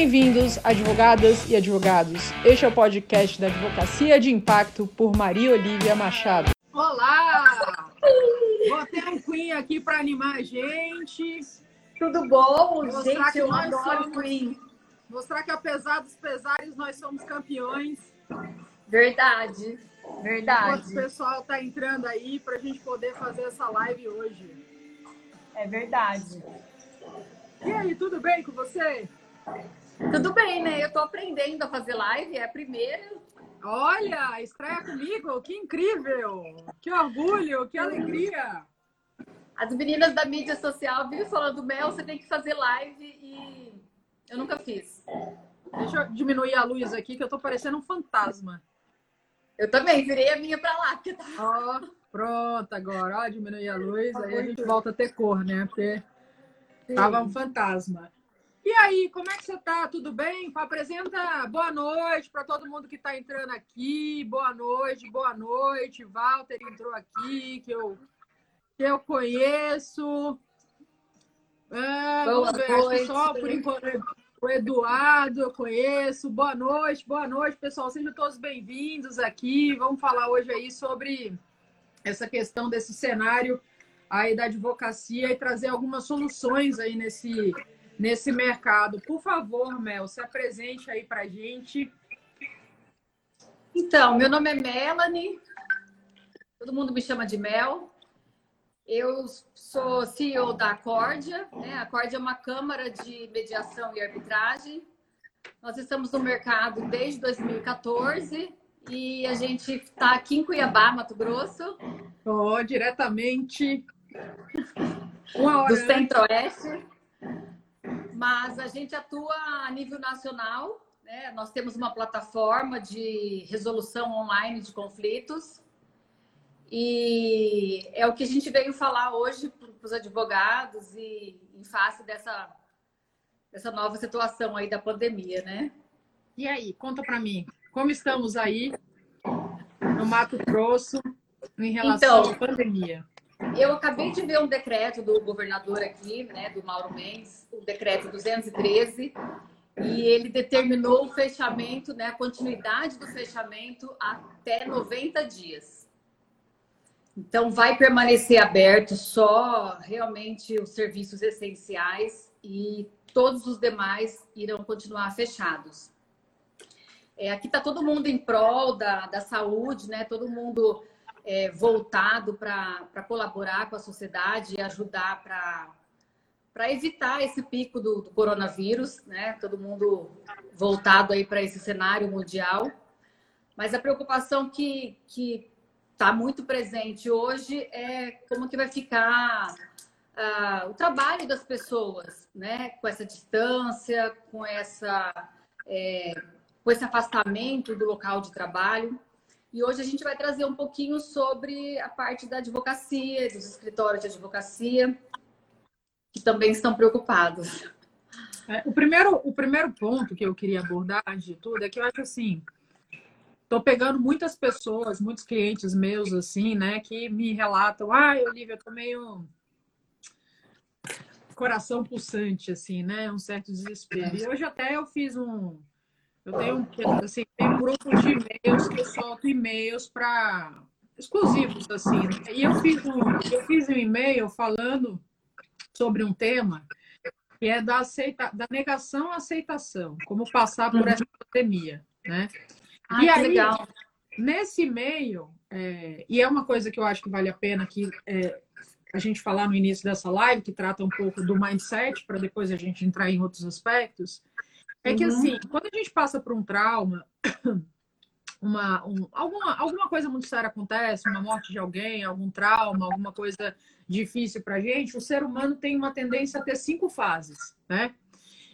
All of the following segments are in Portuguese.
Bem-vindos, advogadas e advogados. Este é o podcast da Advocacia de Impacto por Maria Olivia Machado. Olá! Botei um Queen aqui para animar a gente. Tudo bom? Mostrar gente, que eu nós adoro somos- Queen. Mostrar que apesar dos pesares, nós somos campeões. Verdade, Enquanto o verdade. pessoal tá entrando aí para a gente poder fazer essa live hoje. É verdade. E aí, tudo bem com você? Tudo bem, né? Eu tô aprendendo a fazer live, é a primeira. Olha, estreia comigo, que incrível! Que orgulho, que alegria! As meninas da mídia social vivem falando, Mel, você tem que fazer live e eu nunca fiz. Deixa eu diminuir a luz aqui, que eu tô parecendo um fantasma. Eu também, virei a minha pra lá. porque tá- Ó, pronto agora, ó, diminuir a luz, aí a gente volta a ter cor, né? Porque tava um fantasma. E aí, como é que você tá? Tudo bem? Apresenta boa noite para todo mundo que está entrando aqui. Boa noite, boa noite. Walter entrou aqui, que eu, que eu conheço. Ah, Boa ver, noite. só por enquanto o Eduardo eu conheço. Boa noite, boa noite, pessoal. Sejam todos bem-vindos aqui. Vamos falar hoje aí sobre essa questão desse cenário aí da advocacia e trazer algumas soluções aí nesse, nesse mercado. Por favor, Mel, se apresente aí pra gente. Então, meu nome é Melanie, todo mundo me chama de Mel. Eu sou CEO da Acórdia, né? A Acórdia é uma câmara de mediação e arbitragem. Nós estamos no mercado desde 2014 e a gente está aqui em Cuiabá, Mato Grosso, Ó, diretamente uma hora do Centro-Oeste. Mas a gente atua a nível nacional, né? Nós temos uma plataforma de resolução online de conflitos. E é o que a gente veio falar hoje para os advogados e em face dessa, dessa nova situação aí da pandemia, né? E aí, conta pra mim, como estamos aí no Mato Grosso em relação Então, à pandemia? Eu acabei de ver um decreto do governador aqui, né, do Mauro Mendes, o decreto 213, e ele determinou o fechamento, né, a continuidade do fechamento até 90 dias. Então, vai permanecer aberto só realmente os serviços essenciais e todos os demais irão continuar fechados. É, aqui está todo mundo em prol da, da saúde, né? Todo mundo é, voltado para colaborar com a sociedade e ajudar para evitar esse pico do, do coronavírus, né? Todo mundo voltado aí para esse cenário mundial. Mas a preocupação que está muito presente hoje é como que vai ficar ah, o trabalho das pessoas, né? Com essa distância, com essa é, com esse afastamento do local de trabalho. E hoje a gente vai trazer um pouquinho sobre a parte da advocacia, dos escritórios de advocacia, que também estão preocupados. É, o, primeiro, o primeiro ponto que eu queria abordar, de tudo, é que eu acho assim, tô pegando muitas pessoas, muitos clientes meus, assim, né, que me relatam, ah, Olivia, eu tô meio coração pulsante, assim, né, um certo desespero. E hoje até eu fiz um, eu tenho um, assim, tenho um grupo de e-mails que eu solto e-mails para exclusivos, assim, né? e eu fiz um, eu fiz um e-mail falando sobre um tema que é da, aceita, da negação à aceitação, como passar por essa pandemia, né? Ah, E aí, legal. Nesse e-mail, é, e é uma coisa que eu acho que vale a pena que é, a gente falar no início dessa live, que trata um pouco do mindset, para depois a gente entrar em outros aspectos, é que Uhum. assim, quando a gente passa por um trauma, uma, um- alguma, alguma coisa muito séria acontece, uma morte de alguém, algum trauma, alguma coisa difícil para a gente, o ser humano tem uma tendência a ter cinco fases, né?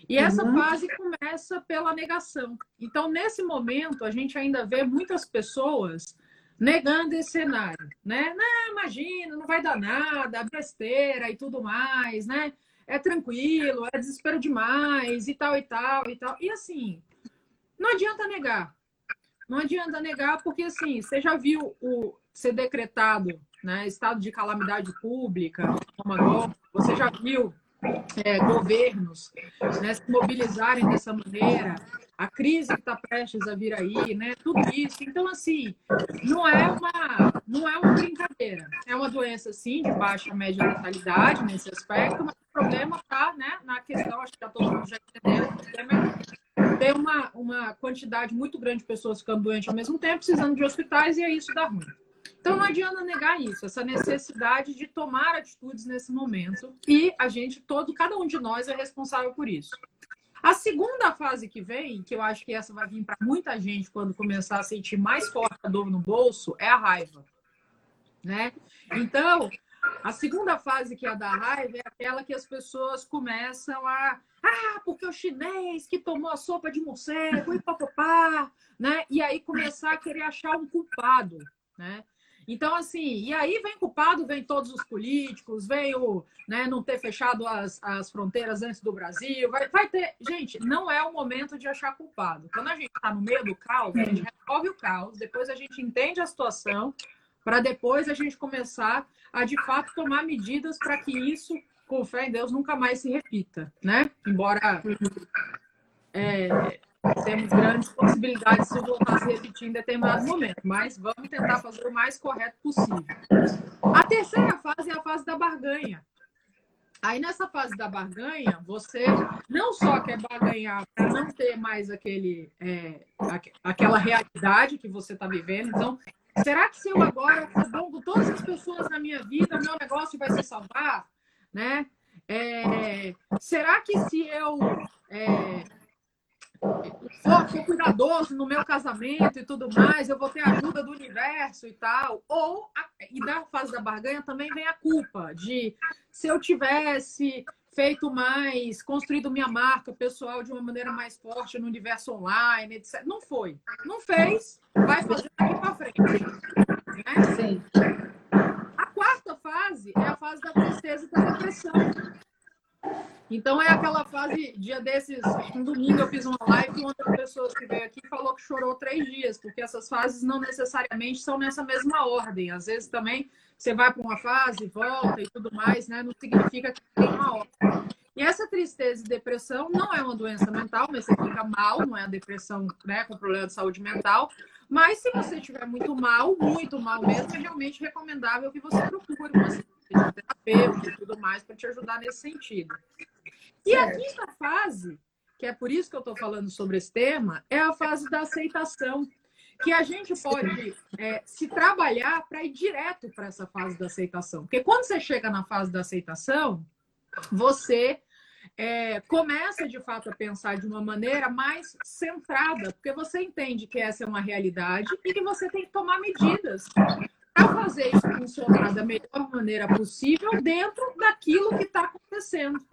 E essa Uhum. fase começa pela negação. Então, nesse momento, a gente ainda vê muitas pessoas negando esse cenário, né? Não, imagina, não vai dar nada, besteira e tudo mais, né? É tranquilo, é desespero demais e tal e tal e tal. E assim, não adianta negar. Não adianta negar, porque assim, você já viu o ser decretado, né, estado de calamidade pública, você já viu é, governos né, se mobilizarem dessa maneira, a crise que está prestes a vir aí, né? Tudo isso. Então, assim, não é uma, não é uma brincadeira. É uma doença, sim, de baixa média letalidade nesse aspecto, mas o problema está né, na questão, acho que já todo mundo já entendeu, o problema é ter uma, uma quantidade muito grande de pessoas ficando doentes ao mesmo tempo, precisando de hospitais, e é isso dá ruim. Então não adianta negar isso, essa necessidade de tomar atitudes nesse momento. E a gente, todo, cada um de nós é responsável por isso. A segunda fase que vem, que eu acho que essa vai vir para muita gente quando começar a sentir mais forte a dor no bolso, é a raiva. Né? Então, a segunda fase que é a da raiva é aquela que as pessoas começam a. Ah, porque o chinês que tomou a sopa de morcego e papapá, né? E aí começar a querer achar um culpado, né? Então, assim, e aí vem culpado, vem todos os políticos, vem o né, não ter fechado as, as fronteiras antes do Brasil, vai, vai ter. Gente, não é o momento de achar culpado. Quando a gente está no meio do caos, a gente resolve o caos, depois a gente entende a situação, para depois a gente começar a de fato tomar medidas para que isso, com fé em Deus, nunca mais se repita, né? Embora. É, temos grandes possibilidades de voltar a se repetir em determinado momento, mas vamos tentar fazer o mais correto possível. A terceira fase é a fase da barganha. Aí nessa fase da barganha, você não só quer barganhar para não ter mais aquele, é, aquela realidade que você está vivendo. Então, será que se eu agora com todas as pessoas na minha vida, meu negócio vai se salvar? Né? É, será que se eu é, for, for cuidadoso no meu casamento e tudo mais, eu vou ter a ajuda do universo e tal. Ou, e na fase da barganha também vem a culpa de se eu tivesse feito mais, construído minha marca pessoal de uma maneira mais forte no universo online, etc. Não foi. Não fez, vai fazer daqui para frente. Né? Sim. A quarta fase é a fase da tristeza e da depressão. Então é aquela fase, dia desses, um domingo eu fiz uma live com outra pessoa que veio aqui falou que chorou três dias, porque essas fases não necessariamente são nessa mesma ordem. Às vezes também você vai para uma fase, volta e tudo mais, né? Não significa que tem uma ordem. E essa tristeza e depressão não é uma doença mental, mas você fica mal, não é a depressão né, com problema de saúde mental. Mas se você estiver muito mal, muito mal mesmo, é realmente recomendável que você procure uma terapeuta e tudo mais para te ajudar nesse sentido. E a quinta fase, que é por isso que eu estou falando sobre esse tema, é a fase da aceitação. Que a gente pode é, se trabalhar para ir direto para essa fase da aceitação. Porque quando você chega na fase da aceitação, você é, começa de fato a pensar de uma maneira mais centrada, porque você entende que essa é uma realidade e que você tem que tomar medidas para fazer isso funcionar da melhor maneira possível dentro daquilo que está acontecendo.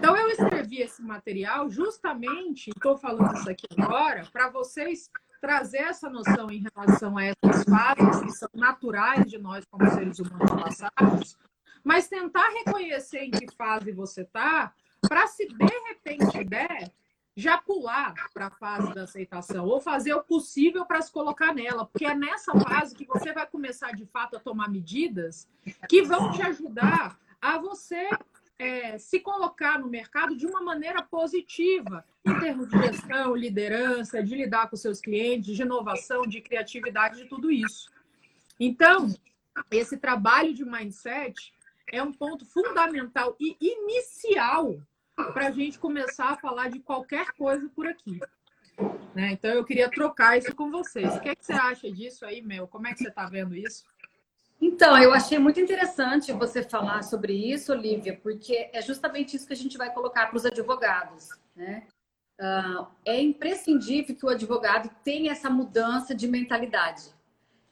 Então, eu escrevi esse material justamente, estou falando isso aqui agora, para vocês trazer essa noção em relação a essas fases que são naturais de nós como seres humanos passados, mas tentar reconhecer em que fase você está, para se de repente der, já pular para a fase da aceitação ou fazer o possível para se colocar nela, porque é nessa fase que você vai começar de fato a tomar medidas que vão te ajudar a você se colocar no mercado de uma maneira positiva, em termos de gestão, liderança, de lidar com seus clientes, de inovação, de criatividade, de tudo isso. Então, esse trabalho de mindset é um ponto fundamental e inicial para a gente começar a falar de qualquer coisa por aqui. Né? Então, eu queria trocar isso com vocês. O que, é que você acha disso aí, Mel? Como é que você está vendo isso? Então, eu achei muito interessante você falar sobre isso, Olivia, porque é justamente isso que a gente vai colocar para os advogados. Né? Uh, é imprescindível que o advogado tenha essa mudança de mentalidade.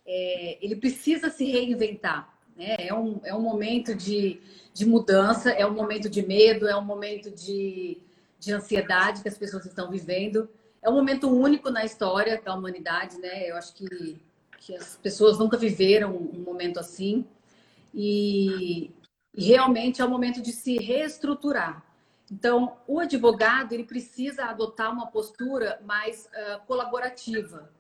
É, ele precisa se reinventar. Né? É, um, é um momento de, de mudança, é um momento de medo, é um momento de, de ansiedade que as pessoas estão vivendo. É um momento único na história da humanidade, né? Eu acho que que as pessoas nunca viveram um momento assim. E, e realmente é o momento de se reestruturar. Então, o advogado ele precisa adotar uma postura mais uh, colaborativa.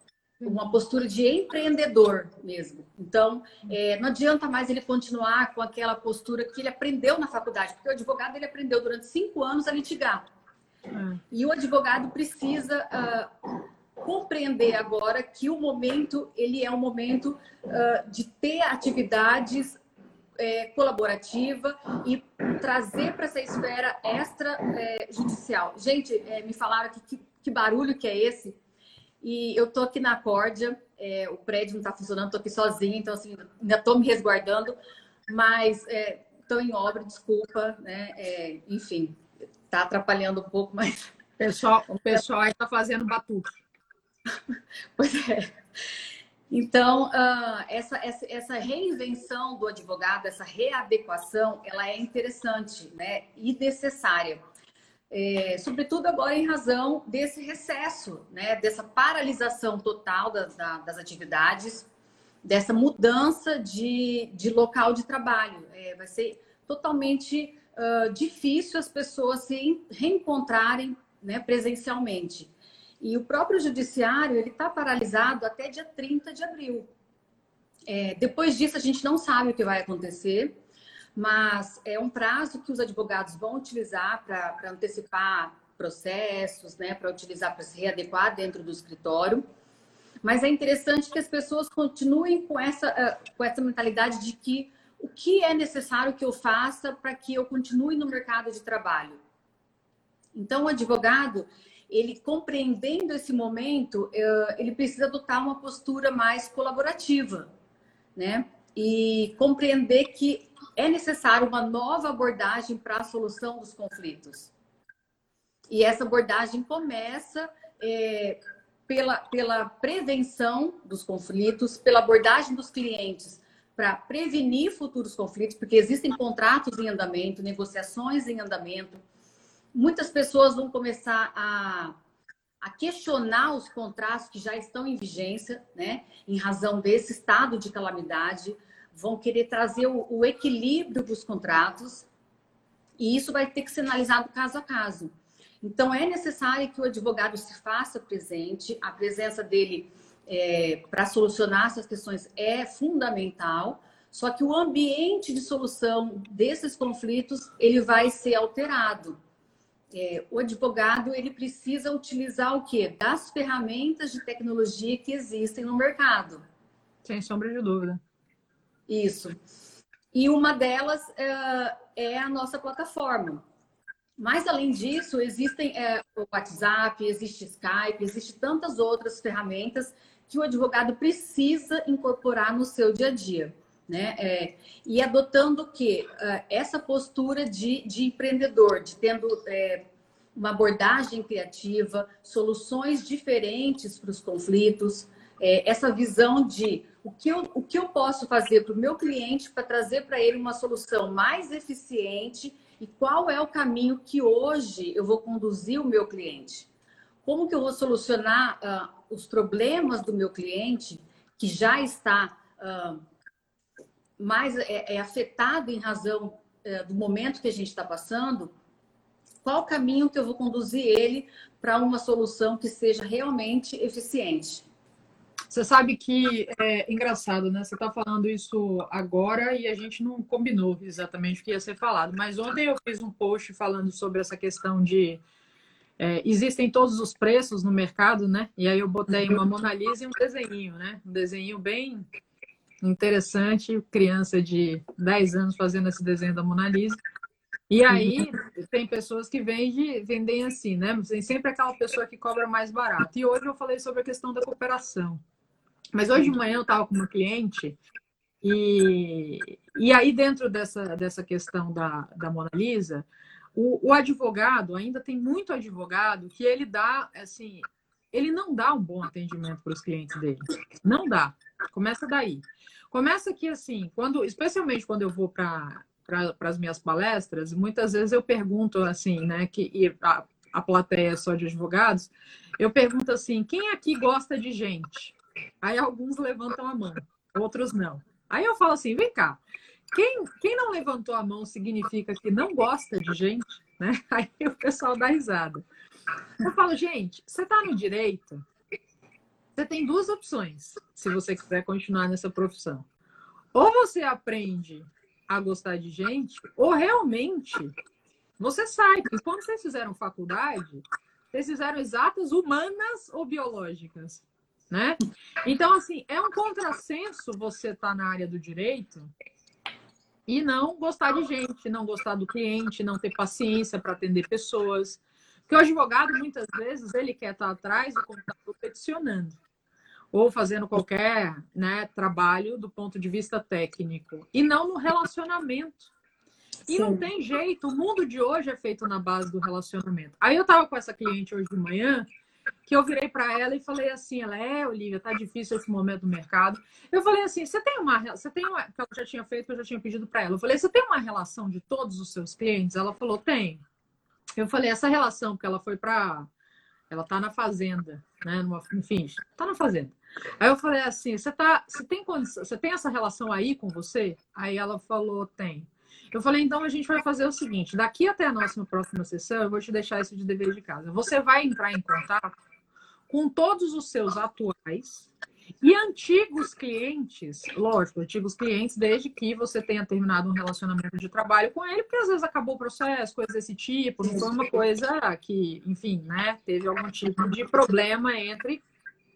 uma postura de empreendedor mesmo. Então, é, não adianta mais ele continuar com aquela postura que ele aprendeu na faculdade, porque o advogado ele aprendeu durante cinco anos a litigar. É. E o advogado precisa uh, compreender agora que o momento ele é um momento uh, de ter atividades é, colaborativa e trazer para essa esfera extra é. Gente, é, me falaram que, que, que barulho que é esse? E eu tô aqui na Córdia, é, o prédio não está funcionando, tô aqui sozinha, então assim, ainda tô me resguardando, mas é, em obra, desculpa, né? Enfim, tá atrapalhando um pouco, mas. Pessoal, o pessoal aí tá fazendo batuque. pois é. Então, uh, essa, essa, essa, reinvenção do advogado, essa readequação, ela é interessante né? e necessária. É, sobretudo agora em razão desse recesso, né, dessa paralisação total das, das atividades, dessa mudança de, de local de trabalho. É, vai ser totalmente uh, difícil as pessoas se reencontrarem né, presencialmente. E o próprio judiciário ele está paralisado até dia 30 de abril. É, depois disso, a gente não sabe o que vai acontecer mas é um prazo que os advogados vão utilizar para antecipar processos, né, para utilizar para se readequar dentro do escritório. Mas é interessante que as pessoas continuem com essa, ah, com essa mentalidade de que o que é necessário que eu faça para que eu continue no mercado de trabalho. Então, o advogado, ele compreendendo esse momento, eh, ele precisa adotar uma postura mais colaborativa, né? E compreender que é necessário uma nova abordagem para a solução dos conflitos. E essa abordagem começa é, pela, pela prevenção dos conflitos, pela abordagem dos clientes para prevenir futuros conflitos, porque existem contratos em andamento, negociações em andamento. Muitas pessoas vão começar a, a questionar os contratos que já estão em vigência, né, em razão desse estado de calamidade vão querer trazer o, o equilíbrio dos contratos e isso vai ter que ser analisado caso a caso. Então, é necessário que o advogado se faça presente, a presença dele é, para solucionar essas questões é fundamental, só que o ambiente de solução desses conflitos ele vai ser alterado. É, o advogado ele precisa utilizar o quê? Das ferramentas de tecnologia que existem no mercado. Sem sombra de dúvida. Isso. E uma delas é, é a nossa plataforma. Mas, além disso, existem é, o WhatsApp, existe Skype, existe tantas outras ferramentas que o advogado precisa incorporar no seu dia a dia. Né? É, e adotando o quê? É, essa postura de, de empreendedor, de tendo é, uma abordagem criativa, soluções diferentes para os conflitos, é, essa visão de o que eu, o que eu posso fazer para o meu cliente para trazer para ele uma solução mais eficiente e qual é o caminho que hoje eu vou conduzir o meu cliente. Como que eu vou solucionar uh, os problemas do meu cliente que já está uh, mais é, é, afetado em razão uh, do momento que a gente está passando? Qual caminho que eu vou conduzir ele para uma solução que seja realmente eficiente? Você sabe que é engraçado, né? Você está falando isso agora e a gente não combinou exatamente o que ia ser falado. Mas ontem eu fiz um post falando sobre essa questão de é, existem todos os preços no mercado, né? E aí eu botei uma Mona Lisa e um desenho, né? Um desenho bem interessante, criança de 10 anos fazendo esse desenho da Mona Lisa. E aí tem pessoas que vendem, vendem assim, né? Tem sempre aquela pessoa que cobra mais barato. E hoje eu falei sobre a questão da cooperação. Mas hoje de manhã eu estava com uma cliente e, e aí dentro dessa, dessa questão da, da Mona Lisa, o, o advogado, ainda tem muito advogado que ele dá, assim, ele não dá um bom atendimento para os clientes dele. Não dá. Começa daí. Começa que, assim, quando, especialmente quando eu vou para para as minhas palestras, muitas vezes eu pergunto assim, né, que a, a plateia é só de advogados, eu pergunto assim, quem aqui gosta de gente? Aí alguns levantam a mão, outros não. Aí eu falo assim: vem cá, quem, quem não levantou a mão significa que não gosta de gente, né? Aí o pessoal dá risada. Eu falo, gente, você está no direito, você tem duas opções se você quiser continuar nessa profissão. Ou você aprende a gostar de gente, ou realmente você sai. Porque quando vocês fizeram faculdade, vocês fizeram exatas humanas ou biológicas, né? Então, assim, é um contrassenso você estar tá na área do direito e não gostar de gente, não gostar do cliente, não ter paciência para atender pessoas. Porque o advogado, muitas vezes, ele quer estar atrás do computador peticionando ou fazendo qualquer né, trabalho do ponto de vista técnico e não no relacionamento. E Sim. não tem jeito, o mundo de hoje é feito na base do relacionamento. Aí eu estava com essa cliente hoje de manhã, que eu virei para ela e falei assim, ela é, Olivia, tá difícil esse momento do mercado. Eu falei assim, você tem uma, você tem uma, que eu já tinha feito, que eu já tinha pedido para ela. Eu falei, você tem uma relação de todos os seus clientes? Ela falou, tem. Eu falei, essa relação, porque ela foi para. Ela tá na fazenda, né? Numa, enfim, tá na fazenda. Aí eu falei assim: você, tá, você, tem você tem essa relação aí com você? Aí ela falou: tem. Eu falei: então a gente vai fazer o seguinte: daqui até a nossa próxima sessão, eu vou te deixar isso de dever de casa. Você vai entrar em contato com todos os seus atuais e antigos clientes, lógico, antigos clientes, desde que você tenha terminado um relacionamento de trabalho com ele, porque às vezes acabou o processo, coisas desse tipo, não foi uma coisa que, enfim, né, teve algum tipo de problema entre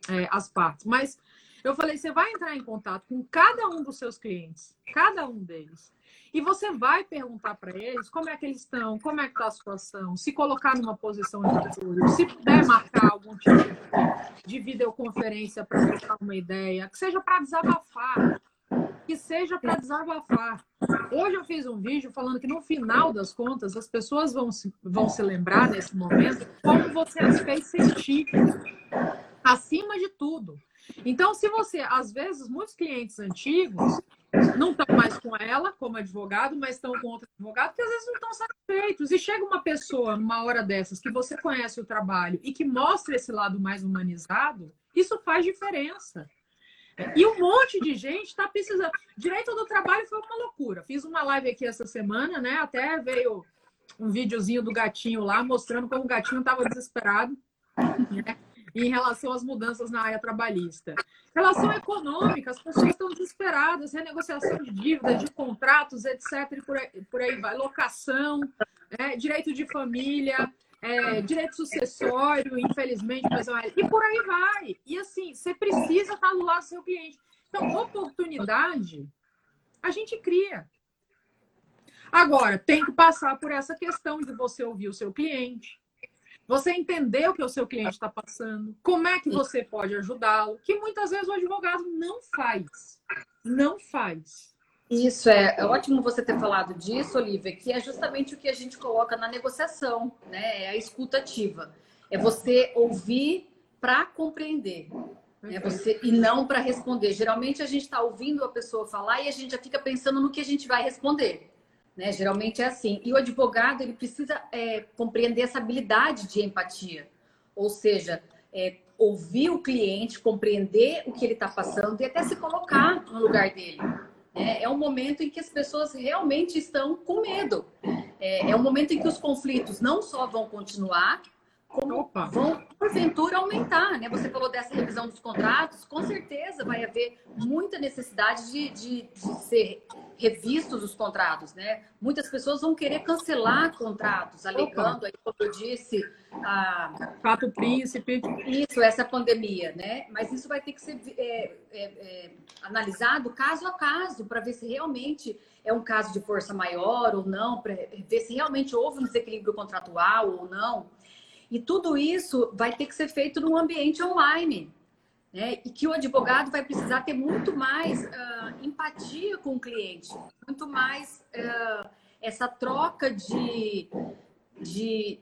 é, as partes. Mas eu falei, você vai entrar em contato com cada um dos seus clientes, cada um deles. E você vai perguntar para eles como é que eles estão, como é que está a situação, se colocar numa posição de apoio, se puder marcar algum tipo de videoconferência para trocar uma ideia, que seja para desabafar, que seja para desabafar. Hoje eu fiz um vídeo falando que no final das contas as pessoas vão se, vão se lembrar nesse momento como você as fez sentir acima de tudo. Então, se você, às vezes, muitos clientes antigos não estão mais com ela como advogado, mas estão com outro advogado, que às vezes não estão satisfeitos. E chega uma pessoa, numa hora dessas, que você conhece o trabalho e que mostra esse lado mais humanizado, isso faz diferença. E um monte de gente está precisando. Direito do trabalho foi uma loucura. Fiz uma live aqui essa semana, né? Até veio um videozinho do gatinho lá, mostrando como o gatinho estava desesperado. Né? Em relação às mudanças na área trabalhista. Relação econômica, as pessoas estão desesperadas, renegociação de dívidas, de contratos, etc. E por aí, por aí vai. Locação, é, direito de família, é, direito sucessório, infelizmente, mas e por aí vai. E assim, você precisa estar do lado do seu cliente. Então, oportunidade a gente cria. Agora, tem que passar por essa questão de você ouvir o seu cliente, você entender o que o seu cliente está passando, como é que você pode ajudá-lo, que muitas vezes o advogado não faz. Não faz. Isso é, é ótimo você ter falado disso, Olivia, que é justamente o que a gente coloca na negociação, né? É a escutativa. É você ouvir para compreender. É você, e não para responder. Geralmente a gente está ouvindo a pessoa falar e a gente já fica pensando no que a gente vai responder. Né? Geralmente é assim. E o advogado ele precisa é, compreender essa habilidade de empatia, ou seja, é, ouvir o cliente, compreender o que ele está passando e até se colocar no lugar dele. É, é um momento em que as pessoas realmente estão com medo. É, é um momento em que os conflitos não só vão continuar, como Opa. vão, porventura, aumentar. Né? Você falou dessa revisão dos contratos, com certeza vai haver muita necessidade de, de, de ser revistos os contratos. Né? Muitas pessoas vão querer cancelar contratos, alegando, aí, como eu disse, a... fato príncipe. Isso, essa pandemia. Né? Mas isso vai ter que ser é, é, é, analisado caso a caso, para ver se realmente é um caso de força maior ou não, para ver se realmente houve um desequilíbrio contratual ou não. E tudo isso vai ter que ser feito num ambiente online. Né? E que o advogado vai precisar ter muito mais uh, empatia com o cliente, muito mais uh, essa troca de, de,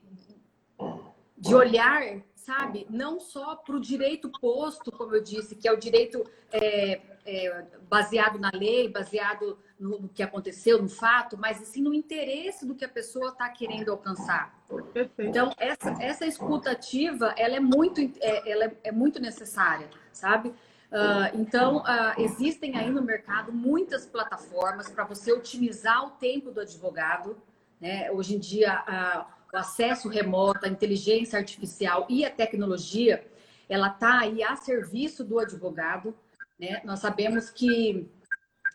de olhar, sabe? Não só para o direito posto, como eu disse, que é o direito é, é, baseado na lei, baseado no, no, que aconteceu, no fato, mas sim no interesse do que a pessoa está querendo alcançar. Perfeito. Então, essa, essa escutativa, ela é muito, é, ela é, é muito necessária, sabe? Uh, então, uh, existem aí no mercado muitas plataformas para você otimizar o tempo do advogado. Né? Hoje em dia, uh, o acesso remoto, a inteligência artificial e a tecnologia, ela está aí a serviço do advogado. Né? Nós sabemos que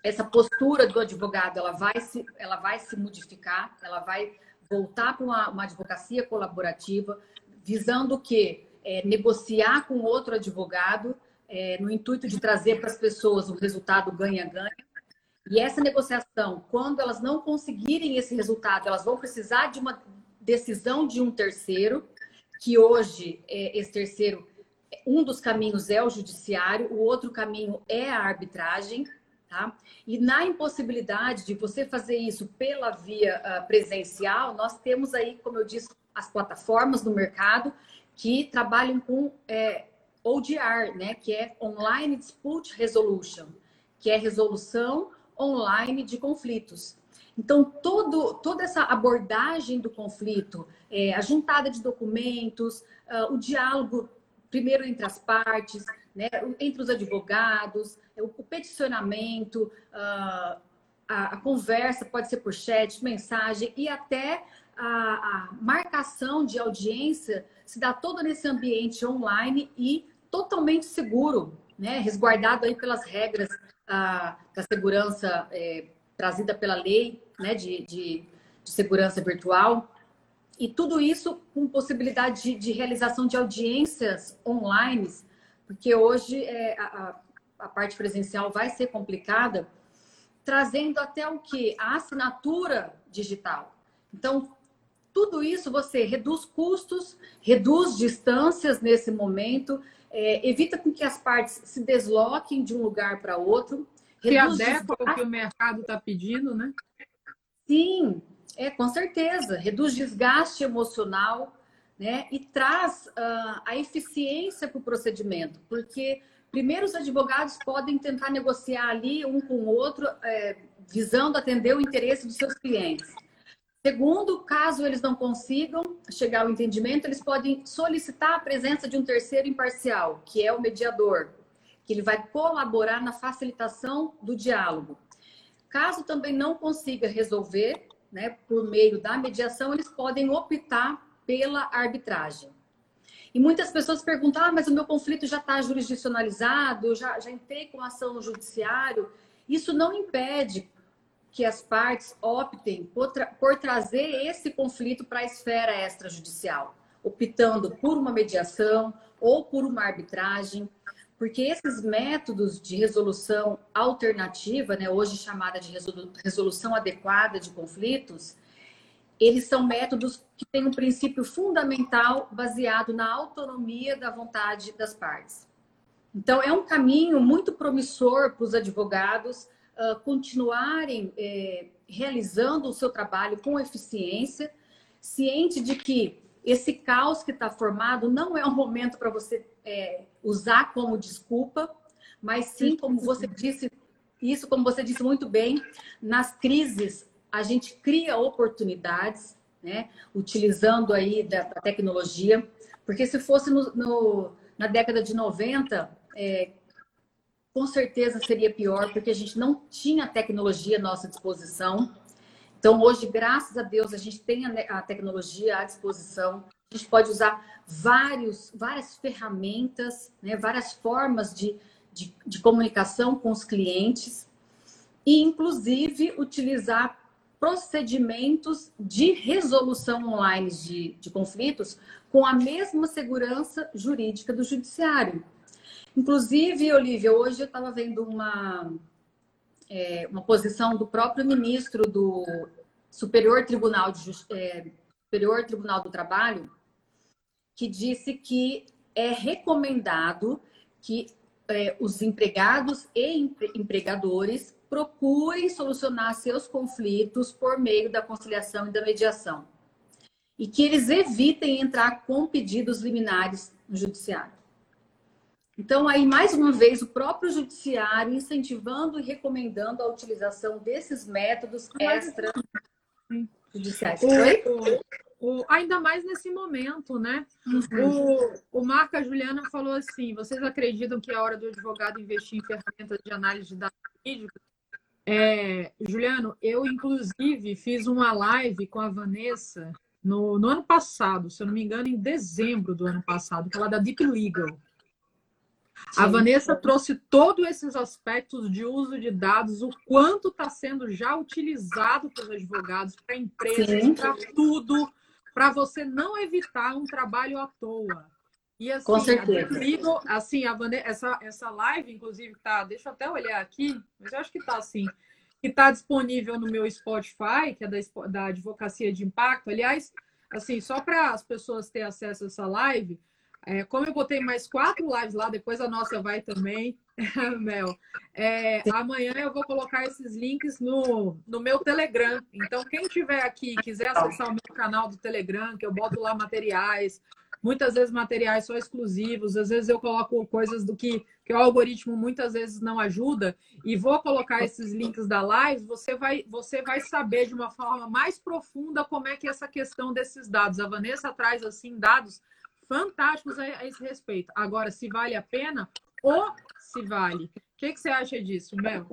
essa postura do advogado ela vai se, ela vai se modificar, ela vai voltar para uma, uma advocacia colaborativa, visando o quê? É, negociar com outro advogado é, no intuito de trazer para as pessoas o resultado ganha-ganha. E essa negociação, quando elas não conseguirem esse resultado, elas vão precisar de uma decisão de um terceiro, que hoje é, esse terceiro, um dos caminhos é o judiciário, o outro caminho é a arbitragem. Tá? E na impossibilidade de você fazer isso pela via uh, presencial, nós temos aí, como eu disse, as plataformas no mercado que trabalham com é, ODR, né, que é Online Dispute Resolution, que é resolução online de conflitos. Então, todo, toda essa abordagem do conflito, é, a juntada de documentos, uh, o diálogo, primeiro entre as partes, né, entre os advogados, é, o, peticionamento, uh, a, a, conversa pode ser por chat, mensagem e até a, a marcação de audiência se dá todo nesse ambiente online e totalmente seguro, né? resguardado aí pelas regras ah, da segurança é, trazida pela lei né? de, de, de, segurança virtual. E tudo isso com possibilidade de, de realização de audiências online, porque hoje é, a, a parte presencial vai ser complicada, trazendo até o que? A assinatura digital. Então, tudo isso você reduz custos, reduz distâncias nesse momento, é, evita com que as partes se desloquem de um lugar para outro. Se adequa ao que o mercado está pedindo, né? Sim, é, com certeza. Reduz desgaste emocional né? e traz uh, a eficiência para o procedimento. Porque, primeiro, os advogados podem tentar negociar ali um com o outro, é, visando atender o interesse dos seus clientes. Segundo, caso eles não consigam chegar ao entendimento, eles podem solicitar a presença de um terceiro imparcial, que é o mediador, que ele vai colaborar na facilitação do diálogo. Caso também não consiga resolver, né, por meio da mediação, eles podem optar pela arbitragem. E muitas pessoas perguntam: ah, mas o meu conflito já está jurisdicionalizado, já, já entrei com ação no judiciário. Isso não impede que as partes optem por, tra por trazer esse conflito para a esfera extrajudicial, optando por uma mediação ou por uma arbitragem, porque esses métodos de resolução alternativa, né, hoje chamada de resolução adequada de conflitos, eles são métodos que têm um princípio fundamental baseado na autonomia da vontade das partes. Então, é um caminho muito promissor para os advogados uh, continuarem é, realizando o seu trabalho com eficiência, ciente de que esse caos que está formado não é um momento para você é, usar como desculpa, mas sim, como você disse, isso, como você disse muito bem, nas crises a gente cria oportunidades, né? Utilizando aí da, da tecnologia, porque se fosse no, no, na década de 90, é, com certeza seria pior, porque a gente não tinha tecnologia à nossa disposição. Então, hoje, graças a Deus, a gente tem a tecnologia à disposição. A gente pode usar vários, várias ferramentas, né, várias formas de, de, de comunicação com os clientes e, inclusive, utilizar procedimentos de resolução online de, de conflitos com a mesma segurança jurídica do judiciário. Inclusive, Olivia, hoje eu estava vendo uma, é, uma posição do próprio ministro do Superior Tribunal, de, é, Superior Tribunal do Trabalho, que disse que é recomendado que é, os empregados e empregadores procurem solucionar seus conflitos por meio da conciliação e da mediação. E que eles evitem entrar com pedidos liminares no judiciário. Então, aí, mais uma vez, o próprio judiciário incentivando e recomendando a utilização desses métodos extrajudiciais. O, o, ainda mais nesse momento, né? Uhum. O, o Marca Juliana falou assim: vocês acreditam que é hora do advogado investir em ferramentas de análise de dados jurídicos? É, Juliano, eu inclusive fiz uma live com a Vanessa no, no ano passado, se eu não me engano, em dezembro do ano passado, que ela é da Deep Legal. Sim. A Vanessa trouxe todos esses aspectos de uso de dados, o quanto está sendo já utilizado pelos advogados, para empresas, para tudo, para você não evitar um trabalho à toa. E assim, Com certeza. Comigo, assim, a Vanessa, essa, essa live, inclusive, tá. Deixa eu até olhar aqui, mas eu acho que tá assim. Que tá disponível no meu Spotify, que é da, da Advocacia de Impacto. Aliás, assim, só para as pessoas terem acesso a essa live, é, como eu botei mais quatro lives lá, depois a nossa vai também, Mel. É, amanhã eu vou colocar esses links no, no meu Telegram. Então, quem tiver aqui quiser acessar o meu canal do Telegram, que eu boto lá materiais, muitas vezes materiais só exclusivos, às vezes eu coloco coisas do que, que o algoritmo muitas vezes não ajuda, e vou colocar esses links da live, você vai, você vai saber de uma forma mais profunda como é que é essa questão desses dados. A Vanessa traz assim dados fantásticos a, a esse respeito. Agora, se vale a pena ou se vale. O que, que você acha disso, Mel?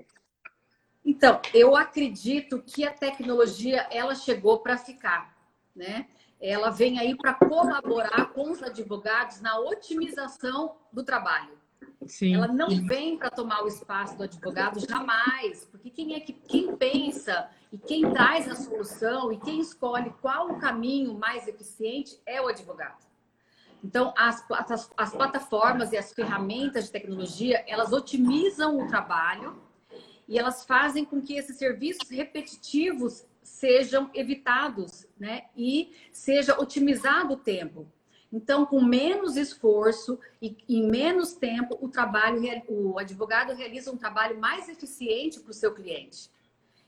Então, eu acredito que a tecnologia ela chegou para ficar, né? Ela vem aí para colaborar com os advogados na otimização do trabalho. Sim. Ela não vem para tomar o espaço do advogado jamais, porque quem é que quem pensa e quem traz a solução e quem escolhe qual o caminho mais eficiente é o advogado. Então, as, as, as, plataformas e as ferramentas de tecnologia, elas otimizam o trabalho e elas fazem com que esses serviços repetitivos sejam evitados, né? E seja otimizado o tempo. Então, com menos esforço e em menos tempo, o trabalho, o advogado realiza um trabalho mais eficiente para o seu cliente.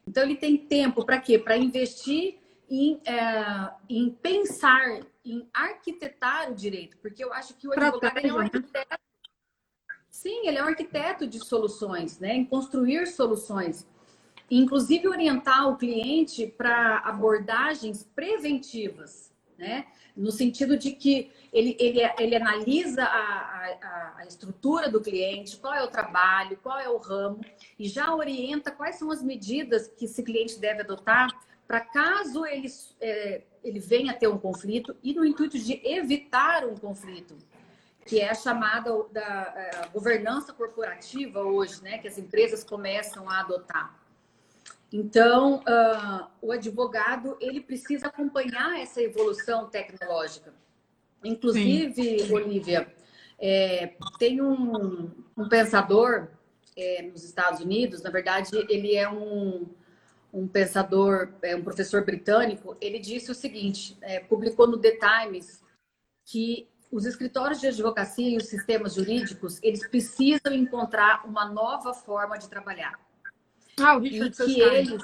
Então, ele tem tempo para quê? Para investir em, é, em pensar, em arquitetar o direito, porque eu acho que o advogado é um né? arquiteto. Sim, ele é um arquiteto de soluções, né? Em construir soluções. Inclusive orientar o cliente para abordagens preventivas, né? No sentido de que ele, ele, ele analisa a, a, a estrutura do cliente, qual é o trabalho, qual é o ramo, e já orienta quais são as medidas que esse cliente deve adotar para caso ele, é, ele venha a ter um conflito e no intuito de evitar um conflito, que é a chamada da a governança corporativa hoje, né, que as empresas começam a adotar. Então, uh, o advogado ele precisa acompanhar essa evolução tecnológica. Inclusive, Sim. Olivia, é, tem um, um pensador é, nos Estados Unidos, na verdade, ele é um um pensador, é, um professor britânico, ele disse o seguinte, é, publicou no The Times que os escritórios de advocacia e os sistemas jurídicos, eles precisam encontrar uma nova forma de trabalhar. Ah, o Richard Susskind. Eles...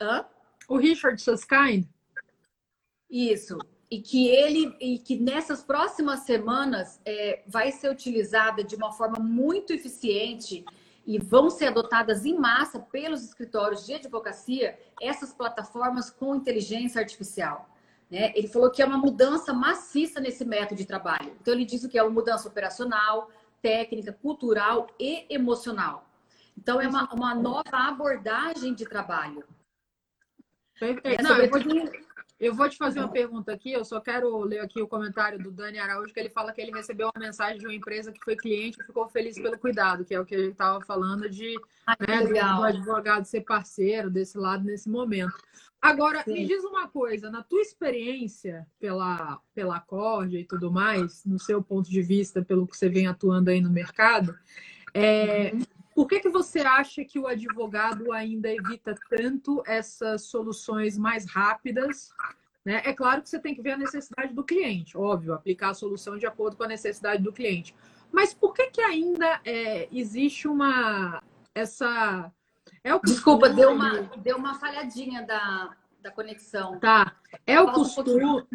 Hã? O Richard Susskind? Isso. E que ele e que nessas próximas semanas é, vai ser utilizada de uma forma muito eficiente e vão ser adotadas em massa pelos escritórios de advocacia essas plataformas com inteligência artificial. Né? Ele falou que é uma mudança maciça nesse método de trabalho. Então, ele disse que é uma mudança operacional, técnica, cultural e emocional. Então, é uma, uma nova abordagem de trabalho. Perfeito. É Não, eu, vou eu vou te fazer uma pergunta aqui, eu só quero ler aqui o comentário do Dani Araújo, que ele fala que ele recebeu uma mensagem de uma empresa que foi cliente e ficou feliz pelo cuidado, que é o que ele estava falando de ah, né, do advogado ser parceiro desse lado nesse momento. Agora, Sim. me diz uma coisa, na tua experiência pela, pela Cordia e tudo mais, no seu ponto de vista, pelo que você vem atuando aí no mercado, é, uhum. Por que, que você acha que o advogado ainda evita tanto essas soluções mais rápidas? Né? É claro que você tem que ver a necessidade do cliente, óbvio, aplicar a solução de acordo com a necessidade do cliente. Mas por que, que ainda é, existe uma essa é o Desculpa, deu uma deu uma falhadinha da, da conexão. Tá. É o costume. Um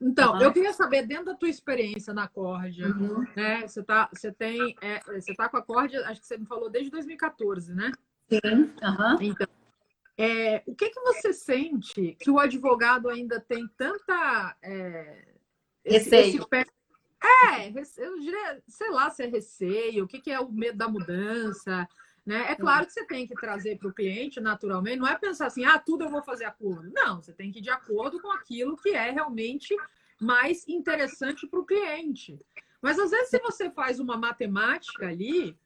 então, uhum. eu queria saber, dentro da tua experiência na Cordia, uhum. né? Você, tá, você tem. É, você tá com a Cordia, acho que você me falou desde 2014, né? Sim. Uhum. Então, é, o que, que você sente que o advogado ainda tem tanta. É, esse, receio. Esse pé... É, eu diria, sei lá se é receio, o que, que é o medo da mudança. Né? É claro que você tem que trazer para o cliente, naturalmente, não é pensar assim, ah, tudo eu vou fazer acordo. Não, você tem que ir de acordo com aquilo que é realmente mais interessante para o cliente. Mas às vezes, se você faz uma matemática ali,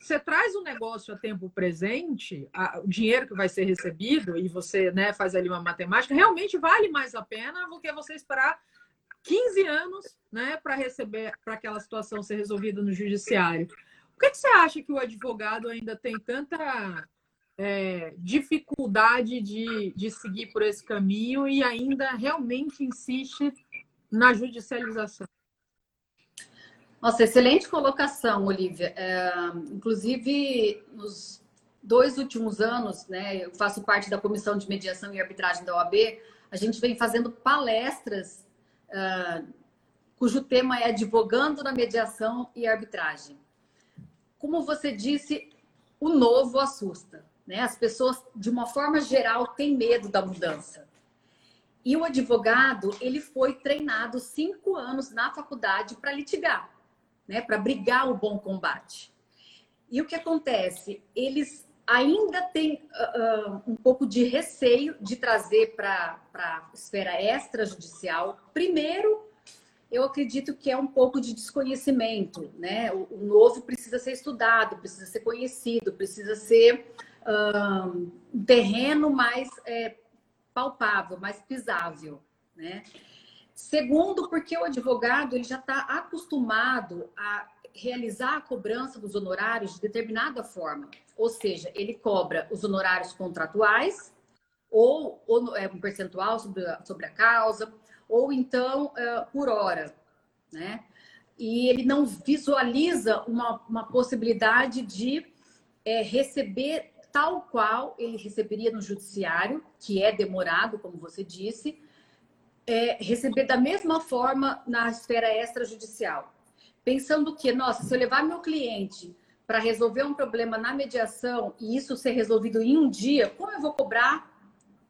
você traz o um negócio a tempo presente, a, o dinheiro que vai ser recebido, e você né, faz ali uma matemática, realmente vale mais a pena do que você esperar 15 anos né, para receber, para aquela situação ser resolvida no judiciário. Por que, você acha que o advogado ainda tem tanta é, dificuldade de, de seguir por esse caminho e ainda realmente insiste na judicialização? Nossa, excelente colocação, Olivia. É, inclusive, nos dois últimos anos, né, eu faço parte da Comissão de Mediação e Arbitragem da OAB, a gente vem fazendo palestras uh, cujo tema é Advogando na Mediação e Arbitragem. Como você disse, o novo assusta. Né? As pessoas, de uma forma geral, têm medo da mudança. E o advogado, ele foi treinado cinco anos na faculdade para litigar né, para brigar o bom combate. E o que acontece? Eles ainda têm uh, um pouco de receio de trazer para a esfera extrajudicial. Primeiro, eu acredito que é um pouco de desconhecimento, né? O, o novo precisa ser estudado, precisa ser conhecido, precisa ser um terreno mais é, palpável, mais pisável, né? Segundo, porque o advogado ele já está acostumado a realizar a cobrança dos honorários de determinada forma. Ou seja, ele cobra os honorários contratuais, ou, ou é, um percentual sobre a, sobre a causa, ou então é, por hora. Né? E ele não visualiza uma, uma possibilidade de é, receber tal qual ele receberia no judiciário, que é demorado, como você disse, é, receber da mesma forma na esfera extrajudicial. Pensando que, nossa, se eu levar meu cliente para resolver um problema na mediação e isso ser resolvido em um dia, como eu vou cobrar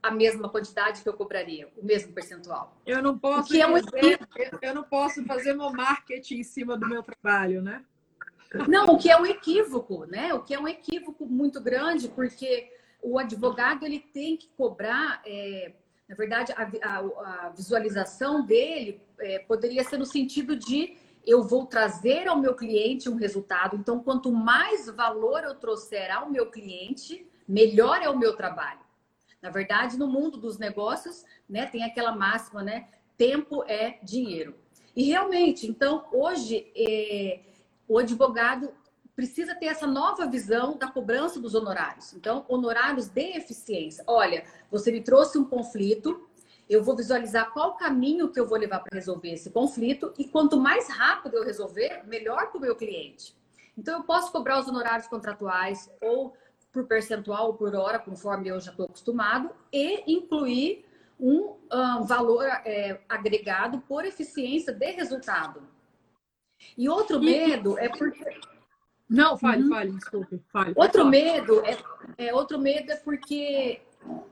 a mesma quantidade que eu cobraria, o mesmo percentual? Eu não posso que é um... eu não posso fazer meu marketing em cima do meu trabalho, né? Não, o que é um equívoco, né? O que é um equívoco muito grande, porque o advogado ele tem que cobrar é, na verdade, a, a, a visualização dele é, poderia ser no sentido de eu vou trazer ao meu cliente um resultado. Então, quanto mais valor eu trouxer ao meu cliente, melhor é o meu trabalho. Na verdade, no mundo dos negócios, né, tem aquela máxima, né? Tempo é dinheiro. E realmente, então, hoje, é, o advogado precisa ter essa nova visão da cobrança dos honorários. Então, honorários de eficiência. Olha, você me trouxe um conflito, eu vou visualizar qual caminho que eu vou levar para resolver esse conflito e quanto mais rápido eu resolver, melhor para o meu cliente. Então, eu posso cobrar os honorários contratuais ou por percentual ou por hora, conforme eu já estou acostumado, e incluir um, um valor é, agregado por eficiência de resultado. E outro medo é porque não, fale, uhum. fale, desculpe. Fale, outro medo é, é, outro medo é porque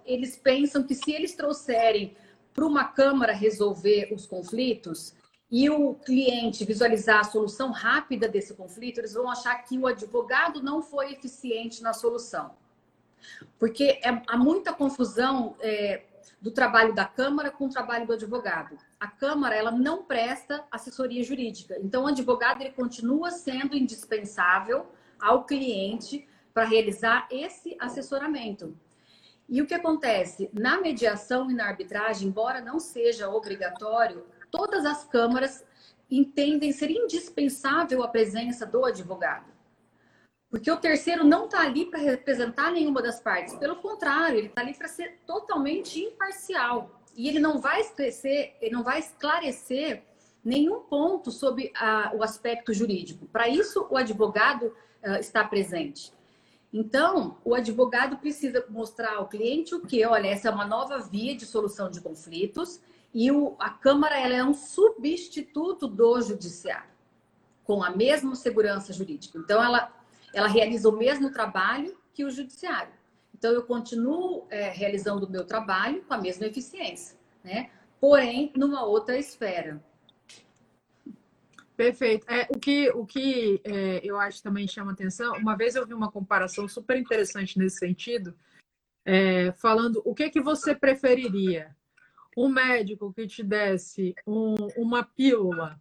eles pensam que se eles trouxerem para uma câmara resolver os conflitos e o cliente visualizar a solução rápida desse conflito, eles vão achar que o advogado não foi eficiente na solução. Porque é, há muita confusão é, do trabalho da Câmara com o trabalho do advogado. A Câmara ela não presta assessoria jurídica, então o advogado ele continua sendo indispensável ao cliente para realizar esse assessoramento. E o que acontece? Na mediação e na arbitragem, embora não seja obrigatório, todas as câmaras entendem ser indispensável a presença do advogado. Porque o terceiro não está ali para representar nenhuma das partes. Pelo contrário, ele está ali para ser totalmente imparcial. E ele não vai esclarecer, ele não vai esclarecer nenhum ponto sobre a, o aspecto jurídico. Para isso, o advogado uh, está presente. Então, o advogado precisa mostrar ao cliente o que, olha, essa é uma nova via de solução de conflitos e o, a Câmara ela é um substituto do judiciário, com a mesma segurança jurídica. Então, ela ela realiza o mesmo trabalho que o judiciário. Então, eu continuo é, realizando o meu trabalho com a mesma eficiência, né? Porém, numa outra esfera. Perfeito. É, o que, o que é, eu acho também chama atenção, uma vez eu vi uma comparação super interessante nesse sentido, é, falando o que, que você preferiria? Um médico que te desse um, uma pílula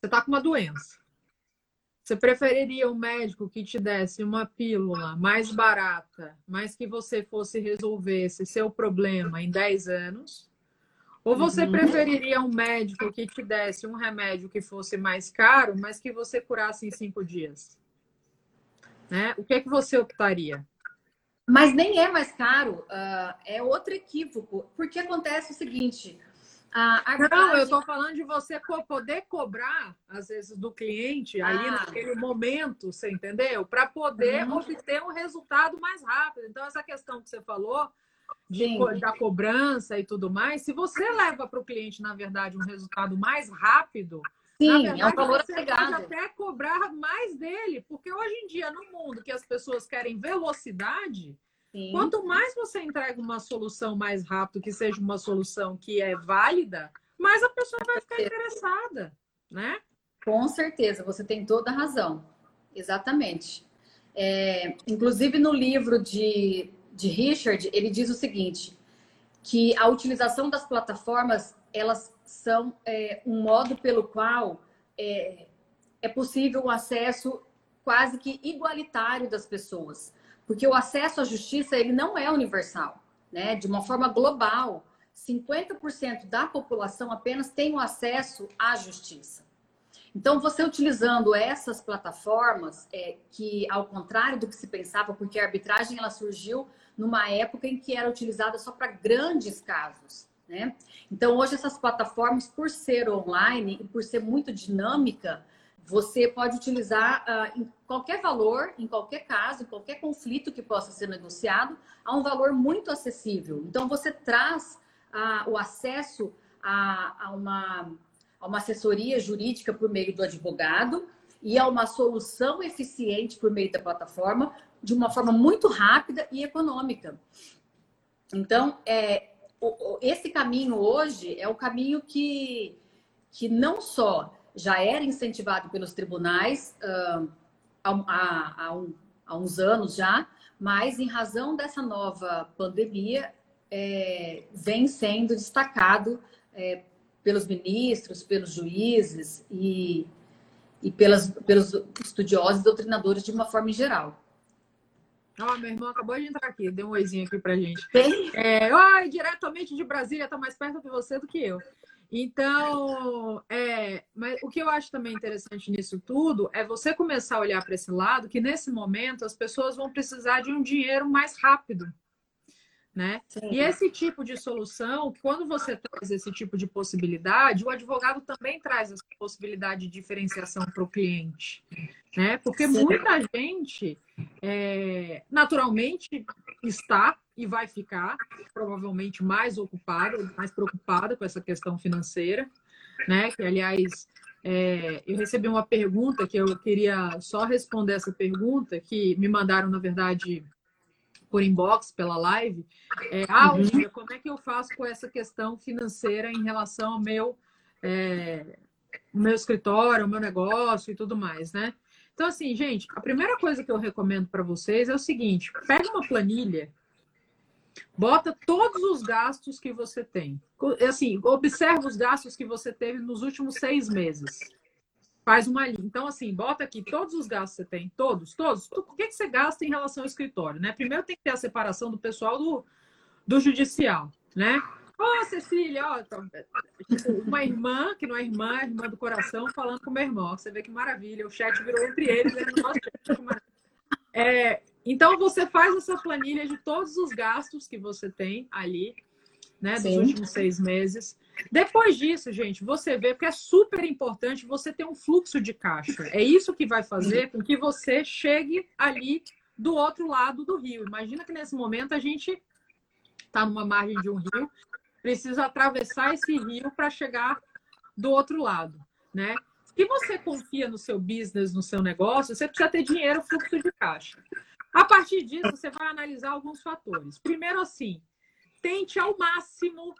Você está com uma doença. Você preferiria um médico que te desse uma pílula mais barata, mas que você fosse resolver esse seu problema em 10 anos? Ou você uhum. preferiria um médico que te desse um remédio que fosse mais caro, mas que você curasse em cinco dias? Né? O que, é que você optaria? Mas nem é mais caro, uh, é outro equívoco, porque acontece o seguinte: não, eu estou falando de você poder cobrar, às vezes, do cliente ah. aí naquele momento, você entendeu? Para poder uhum. obter um resultado mais rápido. Então, essa questão que você falou de, da cobrança e tudo mais, se você leva para o cliente, na verdade, um resultado mais rápido, Sim, verdade, é um valor você pode até cobrar mais dele, porque hoje em dia, no mundo que as pessoas querem velocidade, Sim. Quanto mais você entrega uma solução mais rápido, que seja uma solução que é válida, mais a pessoa vai ficar interessada, né? Com certeza, você tem toda a razão. Exatamente. É, inclusive no livro de, de Richard, ele diz o seguinte, que a utilização das plataformas, elas são é, um modo pelo qual é, é possível o acesso quase que igualitário das pessoas. Porque o acesso à justiça ele não é universal, né? De uma forma global, 50% da população apenas tem o acesso à justiça. Então, você utilizando essas plataformas, é, que ao contrário do que se pensava, porque a arbitragem ela surgiu numa época em que era utilizada só para grandes casos, né? Então, hoje essas plataformas, por ser online e por ser muito dinâmica, você pode utilizar uh, em qualquer valor, em qualquer caso, em qualquer conflito que possa ser negociado, a um valor muito acessível. Então, você traz uh, o acesso a, a, uma, a uma assessoria jurídica por meio do advogado e a uma solução eficiente por meio da plataforma de uma forma muito rápida e econômica. Então, é, esse caminho hoje é o caminho que, que não só já era incentivado pelos tribunais uh, há, há, um, há, uns anos já, mas em razão dessa nova pandemia, é, vem sendo destacado é, pelos ministros, pelos juízes e, e pelas, pelos estudiosos e doutrinadores de uma forma geral. Ó, oh, meu irmão acabou de entrar aqui, deu um oizinho aqui pra gente. Bem... É, oh, diretamente de Brasília, tá mais perto de você do que eu. Então, é, mas o que eu acho também interessante nisso tudo é você começar a olhar para esse lado, que nesse momento as pessoas vão precisar de um dinheiro mais rápido. Né? E esse tipo de solução, quando você traz esse tipo de possibilidade, o advogado também traz essa possibilidade de diferenciação para o cliente, né? Porque muita gente, é, naturalmente, está e vai ficar provavelmente mais ocupada, mais preocupada com essa questão financeira, né? Que aliás é, eu recebi uma pergunta que eu queria só responder essa pergunta que me mandaram na verdade por inbox pela live. É, ah, uhum. como é que eu faço com essa questão financeira em relação ao meu é, meu escritório, ao meu negócio e tudo mais, né? Então, assim, gente, a primeira coisa que eu recomendo para vocês é o seguinte: pega uma planilha Bota todos os gastos que você tem. Assim, observa os gastos que você teve nos últimos seis meses. Faz uma linha. Então, assim, bota aqui todos os gastos que você tem, todos, todos. O que, que você gasta em relação ao escritório, né? Primeiro tem que ter a separação do pessoal do, do judicial, né? Ô, oh, Cecília, ó, tipo, uma irmã, que não é irmã, é irmã do coração, falando com o meu irmão. Você vê que maravilha. O chat virou entre eles. Né? Nossa, é, então, você faz essa planilha de todos os gastos que você tem ali, né, dos Sim. últimos seis meses. Depois disso, gente, você vê, porque é super importante você ter um fluxo de caixa. É isso que vai fazer com que você chegue ali do outro lado do rio. Imagina que nesse momento a gente está numa margem de um rio, precisa atravessar esse rio para chegar do outro lado, né? Se você confia no seu business, no seu negócio, você precisa ter dinheiro, fluxo de caixa. A partir disso, você vai analisar alguns fatores. Primeiro, assim, tente ao máximo,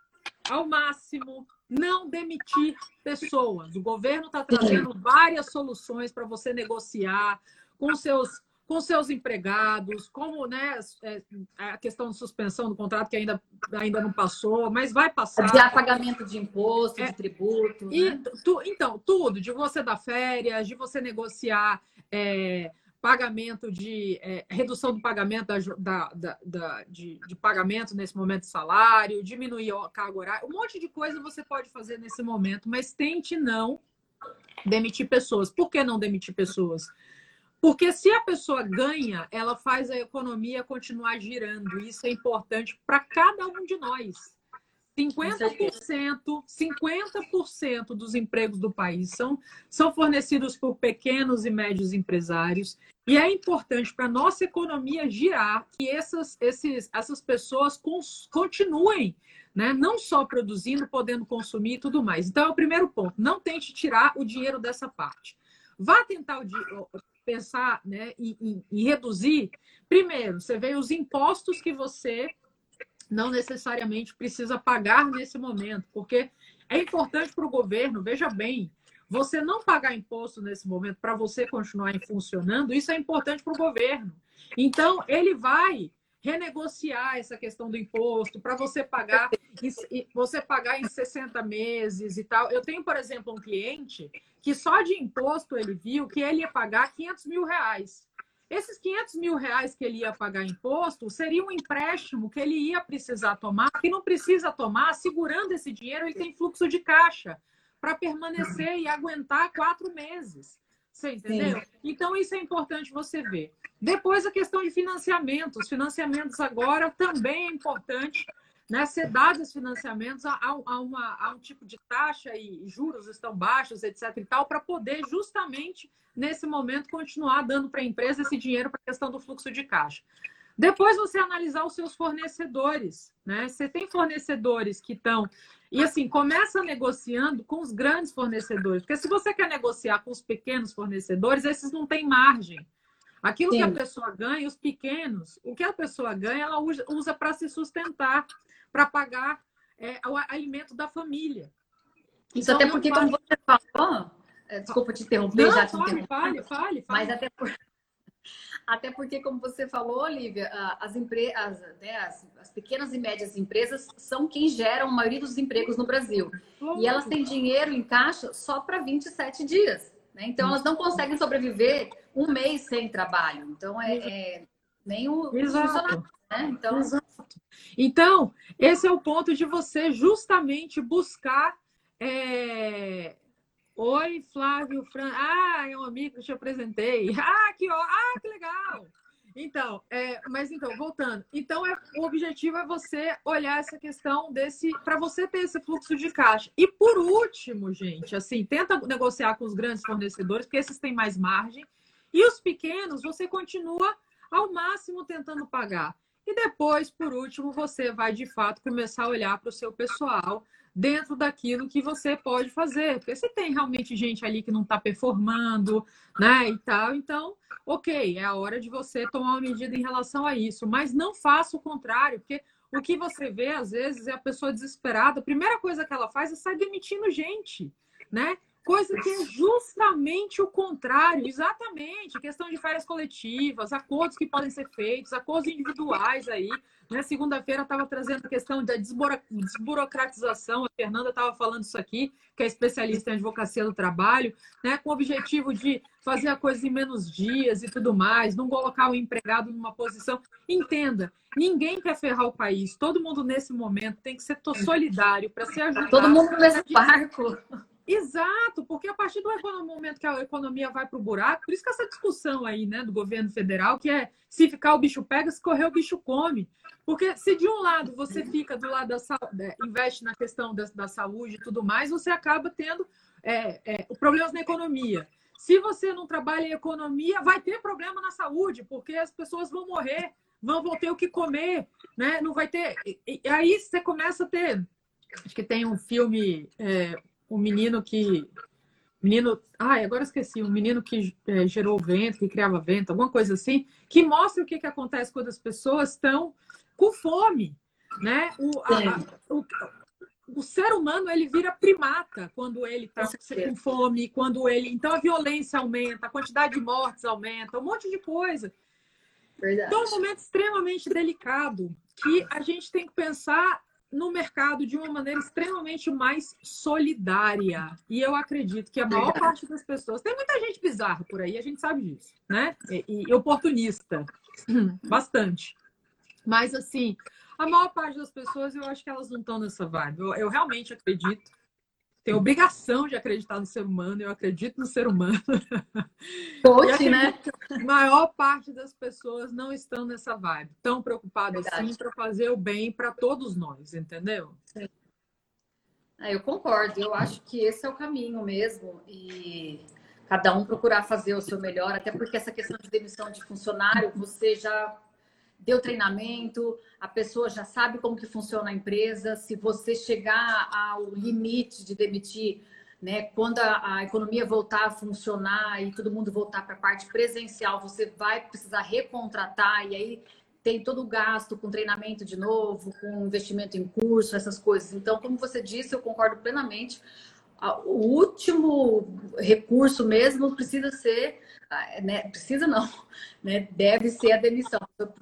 ao máximo, não demitir pessoas. O governo está trazendo várias soluções para você negociar com seus com seus empregados, como né, é, a questão de suspensão do contrato que ainda, ainda não passou, mas vai passar. De pagamento de imposto, é, de tributo. E, né? tu, então, tudo, de você dar férias, de você negociar é, pagamento de é, redução do pagamento da, da, da, de, de, pagamento nesse momento de salário, diminuir a carga horária, um monte de coisa você pode fazer nesse momento, mas tente não demitir pessoas. Por que não demitir pessoas? Porque se a pessoa ganha, ela faz a economia continuar girando. Isso é importante para cada um de nós. 50%, 50% dos empregos do país são, são fornecidos por pequenos e médios empresários. E é importante para a nossa economia girar que essas, esses, essas pessoas continuem, né? não só produzindo, podendo consumir e tudo mais. Então, é o primeiro ponto. Não tente tirar o dinheiro dessa parte. Vá tentar pensar né, em, em, em reduzir. Primeiro, você vê os impostos que você não necessariamente precisa pagar nesse momento, porque é importante para o governo, veja bem, você não pagar imposto nesse momento para você continuar funcionando, isso é importante para o governo. Então, ele vai renegociar essa questão do imposto para você pagar você pagar em 60 meses e tal. Eu tenho, por exemplo, um cliente que só de imposto ele viu que ele ia pagar 500 mil reais. Esses 500 mil reais que ele ia pagar imposto seria um empréstimo que ele ia precisar tomar, que não precisa tomar, segurando esse dinheiro, ele tem fluxo de caixa para permanecer e aguentar quatro meses. Você entendeu? Sim. Então, isso é importante você ver. Depois, a questão de financiamento. Os financiamentos agora também é importante ser dados financiamentos a, a, uma, a, um tipo de taxa e juros estão baixos, etc. e tal, para poder justamente nesse momento continuar dando para a empresa esse dinheiro para a questão do fluxo de caixa. Depois você analisar os seus fornecedores, né? Você tem fornecedores que estão e assim começa negociando com os grandes fornecedores, porque se você quer negociar com os pequenos fornecedores, esses não têm margem. Aquilo Sim. que a pessoa ganha, os pequenos, o que a pessoa ganha, ela usa, para se sustentar para pagar é, o alimento da família. Isso então, até porque, como você falou, é, desculpa te interromper, não, já te fale, fale, fale, fale. Mas até, por... até porque, como você falou, Olivia, as, empre... as, né, as, as, pequenas e médias empresas são quem geram a maioria dos empregos no Brasil. E elas têm dinheiro em caixa só para 27 dias. Né? Então, elas não conseguem sobreviver um mês sem trabalho. Então, é, é nem o Exato. Né? Então... Exato. Então, esse é o ponto de você justamente buscar. É... Oi, Flávio Fran. Ah, é um amigo que te apresentei. Ah, que, ah, que legal! Então, é, mas então, voltando. Então, é, o objetivo é você olhar essa questão desse. para você ter esse fluxo de caixa. E por último, gente, assim, tenta negociar com os grandes fornecedores, porque esses têm mais margem. E os pequenos, você continua ao máximo tentando pagar. E depois, por último, você vai de fato começar a olhar para o seu pessoal dentro daquilo que você pode fazer. Porque se tem realmente gente ali que não está performando, né, e tal, então, ok, é a hora de você tomar uma medida em relação a isso. Mas não faça o contrário, porque o que você vê, às vezes, é a pessoa desesperada. A primeira coisa que ela faz é sair demitindo gente, né? Coisa que é justamente o contrário, exatamente. Questão de férias coletivas, acordos que podem ser feitos, acordos individuais aí. Né? Segunda-feira estava trazendo a questão da desburocratização, a Fernanda estava falando isso aqui, que é especialista em advocacia do trabalho, né? com o objetivo de fazer a coisa em menos dias e tudo mais, não colocar o empregado numa posição. Entenda, ninguém quer ferrar o país, todo mundo nesse momento tem que ser solidário para se ajudar. Todo mundo nesse barco. Exato, porque a partir do momento que a economia vai para o buraco, por isso que essa discussão aí, né, do governo federal, que é se ficar o bicho pega, se correr o bicho come. Porque se de um lado você fica do lado da saúde, investe na questão da, da, saúde e tudo mais, você acaba tendo é, é, problemas na economia. Se você não trabalha em economia, vai ter problema na saúde, porque as pessoas vão morrer, vão, vão ter o que comer, né? Não vai ter. E, e aí você começa a ter. Acho que tem um filme, é, o menino que. Menino. Ai, agora esqueci. O menino que é, gerou vento, que criava vento, alguma coisa assim, que mostra o que, que acontece quando as pessoas estão com fome. Né? O, a, a, o, o ser humano ele vira primata quando ele está com fome, quando ele. Então a violência aumenta, a quantidade de mortes aumenta, um monte de coisa. Verdade. Então é um momento extremamente delicado que a gente tem que pensar no mercado de uma maneira extremamente mais solidária. E eu acredito que a maior parte das pessoas. Tem muita gente bizarra por aí, a gente sabe disso, né? E, e oportunista. Bastante. Mas, assim, a maior parte das pessoas, eu acho que elas não estão nessa vibe. Eu, eu realmente acredito. Tenho obrigação de acreditar no ser humano, eu acredito no ser humano. Poxa, né? A maior parte das pessoas não estão nessa vibe, tão preocupadas assim para fazer o bem para todos nós, entendeu? Sim. É, eu concordo, eu acho que esse é o caminho mesmo. E cada um procurar fazer o seu melhor, até porque essa questão de demissão de funcionário, você já deu treinamento, a pessoa já sabe como que funciona a empresa. Se você chegar ao limite de demitir, né, quando a, a economia voltar a funcionar e todo mundo voltar para a parte presencial, você vai precisar recontratar e aí tem todo o gasto com treinamento de novo, com investimento em curso, essas coisas. Então, como você disse, eu concordo plenamente. O último recurso mesmo precisa ser né, precisa não, né, deve ser a demissão.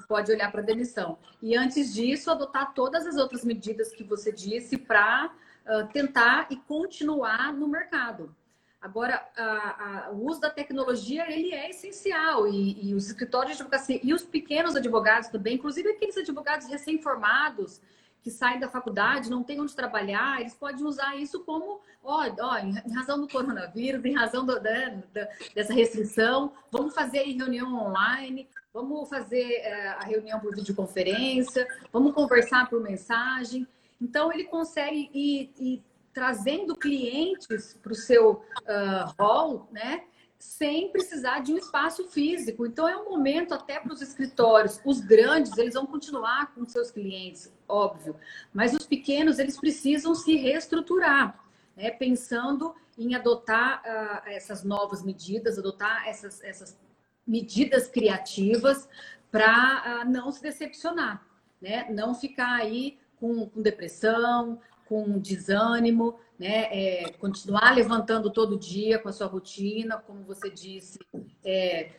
Pode olhar para a demissão. E antes disso, adotar todas as outras medidas que você disse para uh, tentar e continuar no mercado. Agora, a, a, o uso da tecnologia ele é essencial e, e os escritórios de advocacia e os pequenos advogados também, inclusive aqueles advogados recém-formados que saem da faculdade, não têm onde trabalhar, eles podem usar isso como, ó, ó em razão do coronavírus, em razão do, da, dessa restrição, vamos fazer reunião online, vamos fazer é, a reunião por videoconferência, vamos conversar por mensagem. Então, ele consegue ir, ir trazendo clientes para o seu uh, hall, né? Sem precisar de um espaço físico. Então é um momento até para os escritórios. Os grandes, eles vão continuar com seus clientes, óbvio, mas os pequenos, eles precisam se reestruturar, né? pensando em adotar uh, essas novas medidas, adotar essas, essas medidas criativas para uh, não se decepcionar, né? não ficar aí com, com depressão, com desânimo, né? É, continuar levantando todo dia com a sua rotina, como você disse, é,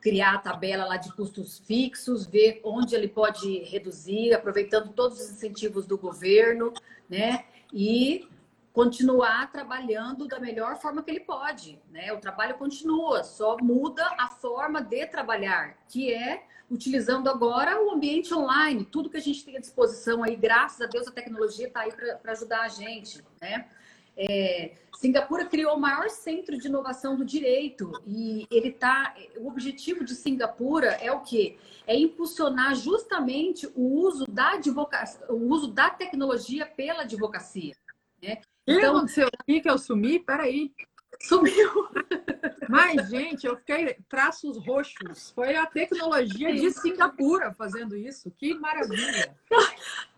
criar a tabela lá de custos fixos, ver onde ele pode reduzir, aproveitando todos os incentivos do governo, né? E continuar trabalhando da melhor forma que ele pode, né? O trabalho continua, só muda a forma de trabalhar, que é utilizando agora o ambiente online, tudo que a gente tem à disposição aí, graças a Deus a tecnologia está aí para ajudar a gente, né? É, Singapura criou o maior centro de inovação do direito e ele tá. O objetivo de Singapura é o quê? É impulsionar justamente o uso da advocacia, o uso da tecnologia pela advocacia. Né? Então, aconteceu aqui que eu sumi? Peraí. Sumiu. Mas, gente, eu fiquei traços roxos. Foi a tecnologia de Singapura fazendo isso. Que maravilha.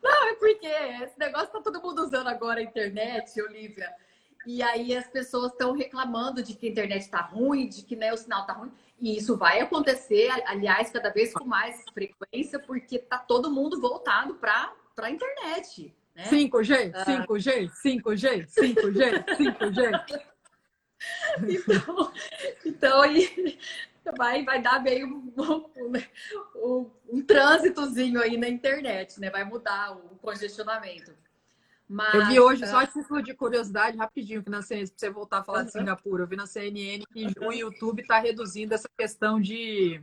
Não, é porque esse negócio tá todo mundo usando agora a internet, Olivia. E aí as pessoas estão reclamando de que a internet está ruim, de que né, o sinal está ruim. E isso vai acontecer, aliás, cada vez com mais frequência, porque tá todo mundo voltado para a internet. Né? 5G, 5G, 5G, 5G, 5G. Então, então aí vai, vai dar meio um, um, um, trânsitozinho aí na internet, né? Vai mudar o congestionamento. Mas, eu vi hoje, só título de curiosidade, rapidinho, que na CNN, pra você voltar a falar uhum. de Singapura, eu vi na CNN que o YouTube está reduzindo essa questão de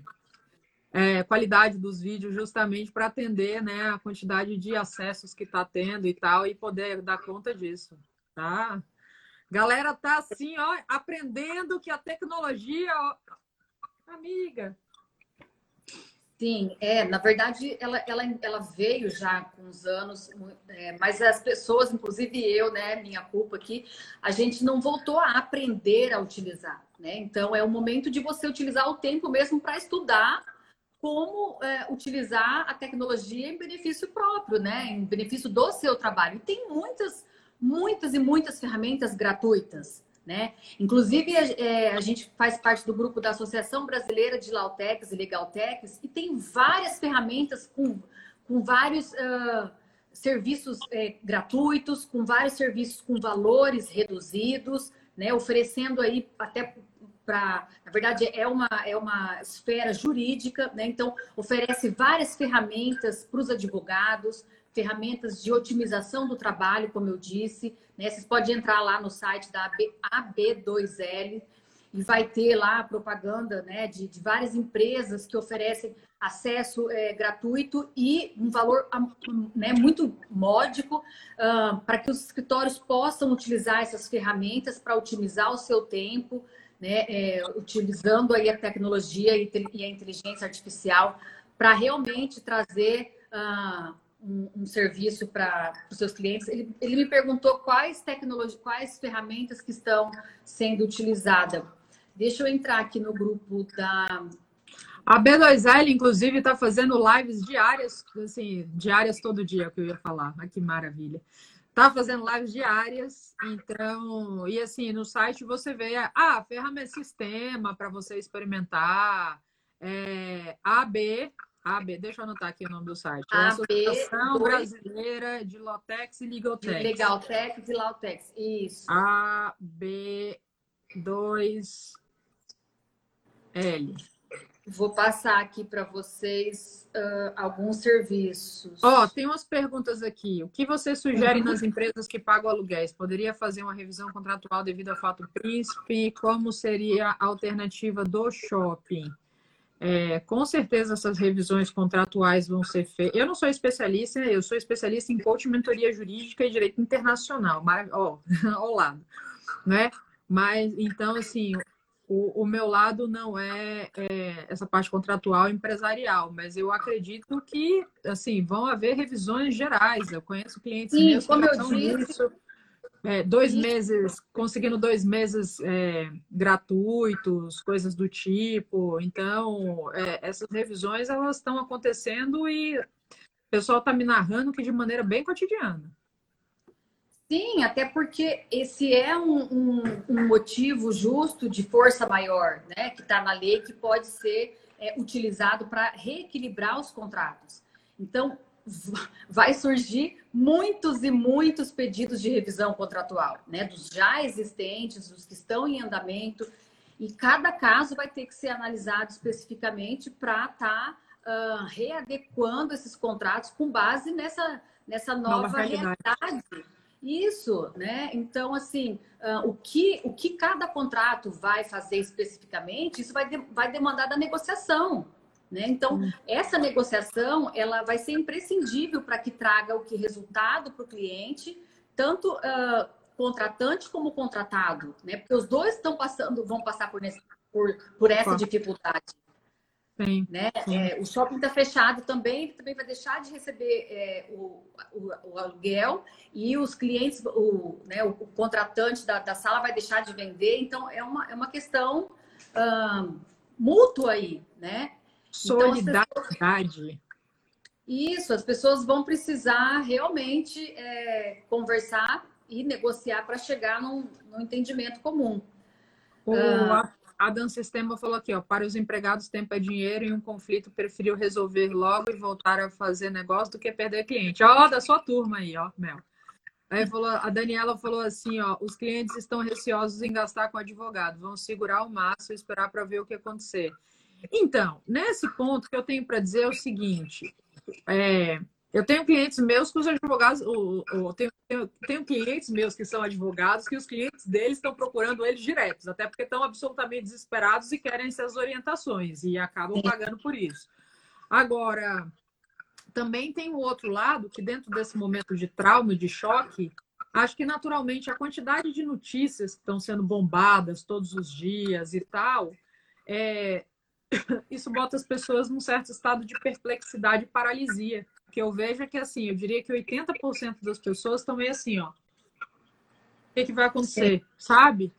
é, qualidade dos vídeos justamente para atender né, a quantidade de acessos que está tendo e tal, e poder dar conta disso. Tá? Galera tá assim, ó, aprendendo que a tecnologia, ó, amiga. Sim, é, na verdade, ela, ela, ela veio já com uns anos, é, mas as pessoas, inclusive eu, né, minha culpa aqui, a gente não voltou a aprender a utilizar, né? Então, é o momento de você utilizar o tempo mesmo para estudar como é, utilizar a tecnologia em benefício próprio, né? Em benefício do seu trabalho. E tem muitas muitas e muitas ferramentas gratuitas. Né? Inclusive, é, a gente faz parte do grupo da Associação Brasileira de Lautecs e Legaltecs e tem várias ferramentas com, com vários uh, serviços é, gratuitos, com vários serviços com valores reduzidos, né, oferecendo aí até para, na verdade, é uma, é uma esfera jurídica, né? então oferece várias ferramentas para os advogados, ferramentas de otimização do trabalho, como eu disse. Né? Vocês podem entrar lá no site da AB, 2 l e vai ter lá propaganda né, de, de várias empresas que oferecem acesso é, gratuito e um valor né, muito módico uh, para que os escritórios possam utilizar essas ferramentas para otimizar o seu tempo, né, é, utilizando aí a tecnologia e a inteligência artificial para realmente trazer uh, um, um, serviço para os seus clientes. Ele, ele me perguntou quais tecnologias, quais ferramentas que estão sendo utilizadas. Deixa eu entrar aqui no grupo da. A B2L, inclusive, está fazendo lives diárias, assim, diárias todo dia, que eu ia falar. Ah, que maravilha. Tá fazendo lives diárias, então, e assim, no site você vê, ah, ferramenta sistema para você experimentar, é, AB, AB, deixa eu anotar aqui o nome do site. É a Associação Brasileira de Lotex e Legaltex. Legaltex e Lautex, isso. AB2 L. Vou passar aqui para vocês uh, alguns serviços. Ó, oh, tem umas perguntas aqui. O que você sugere uhum. nas empresas que pagam aluguéis? Poderia fazer uma revisão contratual devido ao fato príncipe? Como seria a alternativa do shopping? É, com certeza essas revisões contratuais vão ser feitas. Eu não sou especialista, eu sou especialista em coaching, mentoria jurídica e direito internacional. Mas, ó, ao lado, né? Mas então, assim, o, o meu lado não é, é, essa parte contratual empresarial, mas eu acredito que assim vão haver revisões gerais. Eu conheço clientes Sim, meus como eu disse, é, dois meses, conseguindo dois meses é, gratuitos, coisas do tipo. Então, é, essas revisões elas estão acontecendo e o pessoal está me narrando que de maneira bem cotidiana. Sim, até porque esse é um, um, um motivo justo de força maior, né? Que está na lei, que pode ser é, utilizado para reequilibrar os contratos. Então, vai surgir muitos e muitos pedidos de revisão contratual, né? Dos já existentes, dos que estão em andamento, e cada caso vai ter que ser analisado especificamente para estar tá, uh, readequando esses contratos com base nessa, nessa nova, nova realidade. realidade isso, né? Então, assim, uh, o, que, o que cada contrato vai fazer especificamente, isso vai, de, vai demandar da negociação. Né? Então, hum. essa negociação ela vai ser imprescindível para que traga o que resultado para o cliente, tanto uh, contratante como contratado, né? Porque os dois estão passando, vão passar por, nesse, por, por essa dificuldade. Sim, né? Sim. É, o shopping está fechado também, ele também vai deixar de receber é, o, o, o, aluguel e os clientes, o, né, o, o contratante da, da, sala vai deixar de vender. Então, é uma, é uma questão hum, mútua aí, né? Solidariedade. Então, isso, as pessoas vão precisar realmente é, conversar e negociar para chegar num, num, entendimento comum. O, ah, a Dan Sistema falou aqui, ó, para os empregados tempo é dinheiro e um conflito preferiu resolver logo e voltar a fazer negócio do que perder cliente. Ó, da sua turma aí, ó, Mel. Aí falou, a Daniela falou assim, ó, os clientes estão receosos em gastar com advogado, vão segurar o máximo e esperar para ver o que acontecer. Então, nesse ponto que eu tenho para dizer é o seguinte, é, eu tenho clientes meus que os advogados, ou, ou tenho, tenho, tenho, clientes meus que são advogados que os clientes deles estão procurando eles diretos, até porque estão absolutamente desesperados e querem essas orientações e acabam pagando por isso. Agora, também tem o outro lado que dentro desse momento de trauma e de choque, acho que naturalmente a quantidade de notícias que estão sendo bombadas todos os dias e tal, é, isso bota as pessoas num certo estado de perplexidade e paralisia que eu vejo é que, assim, eu diria que 80% das pessoas estão meio assim, ó. O que, que vai acontecer, sabe?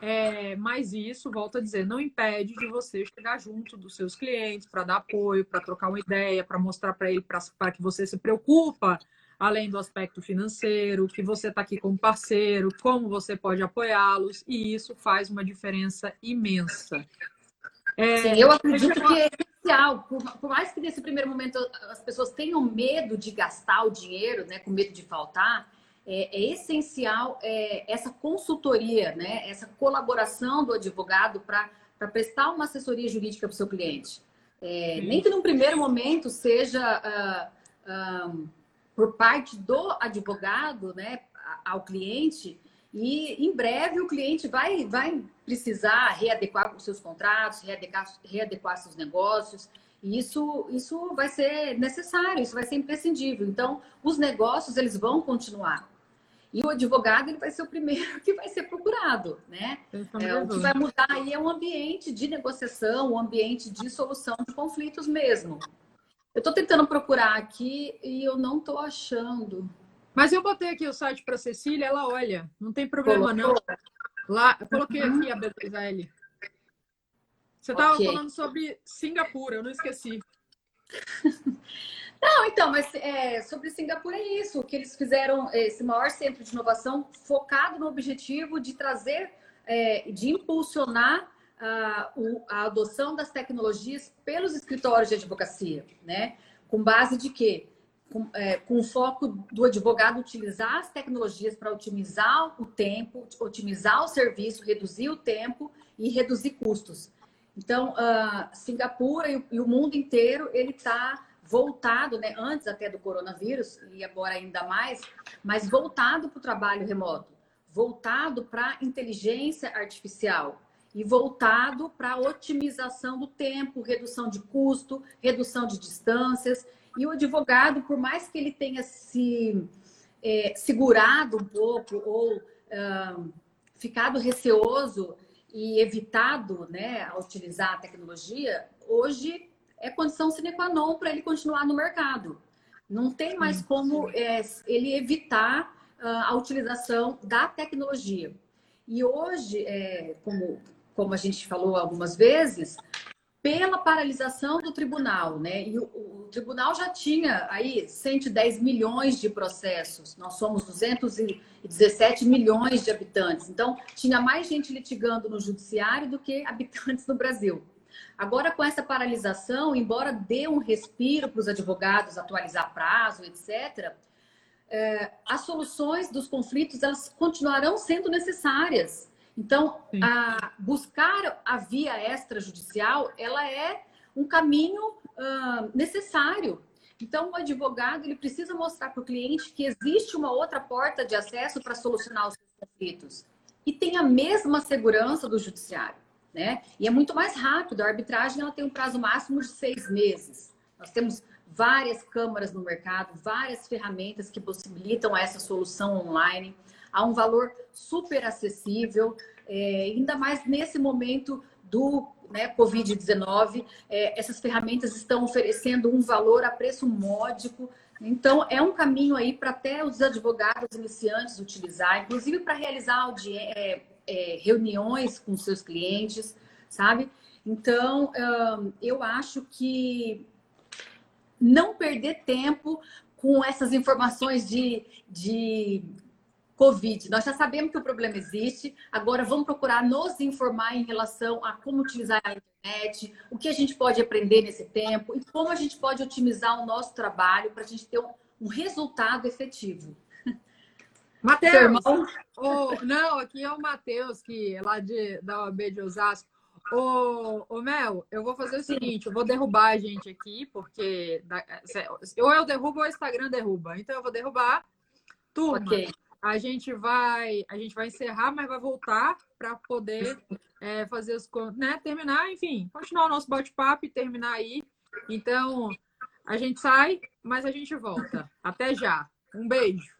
É, mas isso, volto a dizer, não impede de você chegar junto dos seus clientes para dar apoio, para trocar uma ideia, para mostrar para ele para que você se preocupa, além do aspecto financeiro, que você está aqui como parceiro, como você pode apoiá-los, e isso faz uma diferença imensa. É, Sim, eu acredito que essencial, por, por, mais que nesse primeiro momento as pessoas tenham medo de gastar o dinheiro, né, com medo de faltar, é, é essencial é, essa consultoria, né, essa colaboração do advogado para prestar uma assessoria jurídica para o seu cliente. É, nem que num primeiro momento seja uh, uh, por parte do advogado né, ao cliente, e em breve o cliente vai, vai precisar readequar os seus contratos, readequar, readequar seus negócios. E isso, isso vai ser necessário, isso vai ser imprescindível. Então, os negócios eles vão continuar. E o advogado ele vai ser o primeiro que vai ser procurado, né? É, o que vai mudar aí é o ambiente de negociação, o ambiente de solução de conflitos mesmo. Eu estou tentando procurar aqui e eu não estou achando. Mas eu botei aqui o site para Cecília, ela olha, não tem problema Colocou. não. Lá, eu coloquei aqui a BDL. Você estava okay. falando sobre Singapura, eu não esqueci. Não, então, mas é, sobre Singapura é isso, que eles fizeram esse maior centro de inovação focado no objetivo de trazer, é, de impulsionar a, a adoção das tecnologias pelos escritórios de advocacia, né? Com base de quê? Com, é, com foco do advogado utilizar as tecnologias para otimizar o tempo, otimizar o serviço, reduzir o tempo e reduzir custos. Então, uh, Singapura e, e, o mundo inteiro ele está voltado, né, antes até do coronavírus e agora ainda mais, mas voltado para o trabalho remoto, voltado para inteligência artificial e voltado para otimização do tempo, redução de custo, redução de distâncias. E o advogado, por mais que ele tenha se é, segurado um pouco ou uh, ficado receoso e evitado né, a utilizar a tecnologia, hoje é condição sine qua non para ele continuar no mercado. Não tem mais como é, ele evitar uh, a utilização da tecnologia. E hoje, é, como, como a gente falou algumas vezes, pela paralisação do tribunal, né? E o, o, tribunal já tinha aí 110 milhões de processos. Nós somos 217 milhões de habitantes. Então, tinha mais gente litigando no judiciário do que habitantes no Brasil. Agora, com essa paralisação, embora dê um respiro para os advogados atualizar prazo, etc., é, as soluções dos conflitos elas continuarão sendo necessárias. Então, a, buscar a via extrajudicial, ela é um caminho uh, necessário. Então, o advogado ele precisa mostrar para o cliente que existe uma outra porta de acesso para solucionar os seus conflitos e tem a mesma segurança do judiciário né? E é muito mais rápido. A arbitragem ela tem um prazo máximo de seis meses. Nós temos várias câmaras no mercado, várias ferramentas que possibilitam essa solução online a um valor super acessível, é, ainda mais nesse momento do né, Covid-19. É, essas ferramentas estão oferecendo um valor a preço módico. Então, é um caminho aí para até os advogados iniciantes utilizar, inclusive para realizar é, é, reuniões com seus clientes, sabe? Então, eu acho que não perder tempo com essas informações de, de Covid. Nós já sabemos que o problema existe, agora vamos procurar nos informar em relação a como utilizar a internet, o que a gente pode aprender nesse tempo e como a gente pode otimizar o nosso trabalho para a gente ter um, um resultado efetivo. Matheus! Oh, não, aqui é o Matheus, que é lá de, da OAB de Osasco. Ô, ô, Mel, eu vou fazer o seguinte, eu vou derrubar a gente aqui, porque ou eu derrubo ou o Instagram derruba. Então eu vou derrubar. Turma, okay. A gente vai, a gente vai encerrar, mas vai voltar para poder é, fazer os né, terminar, enfim, continuar o nosso bate-papo e terminar aí. Então, a gente sai, mas a gente volta. Até já. Um beijo.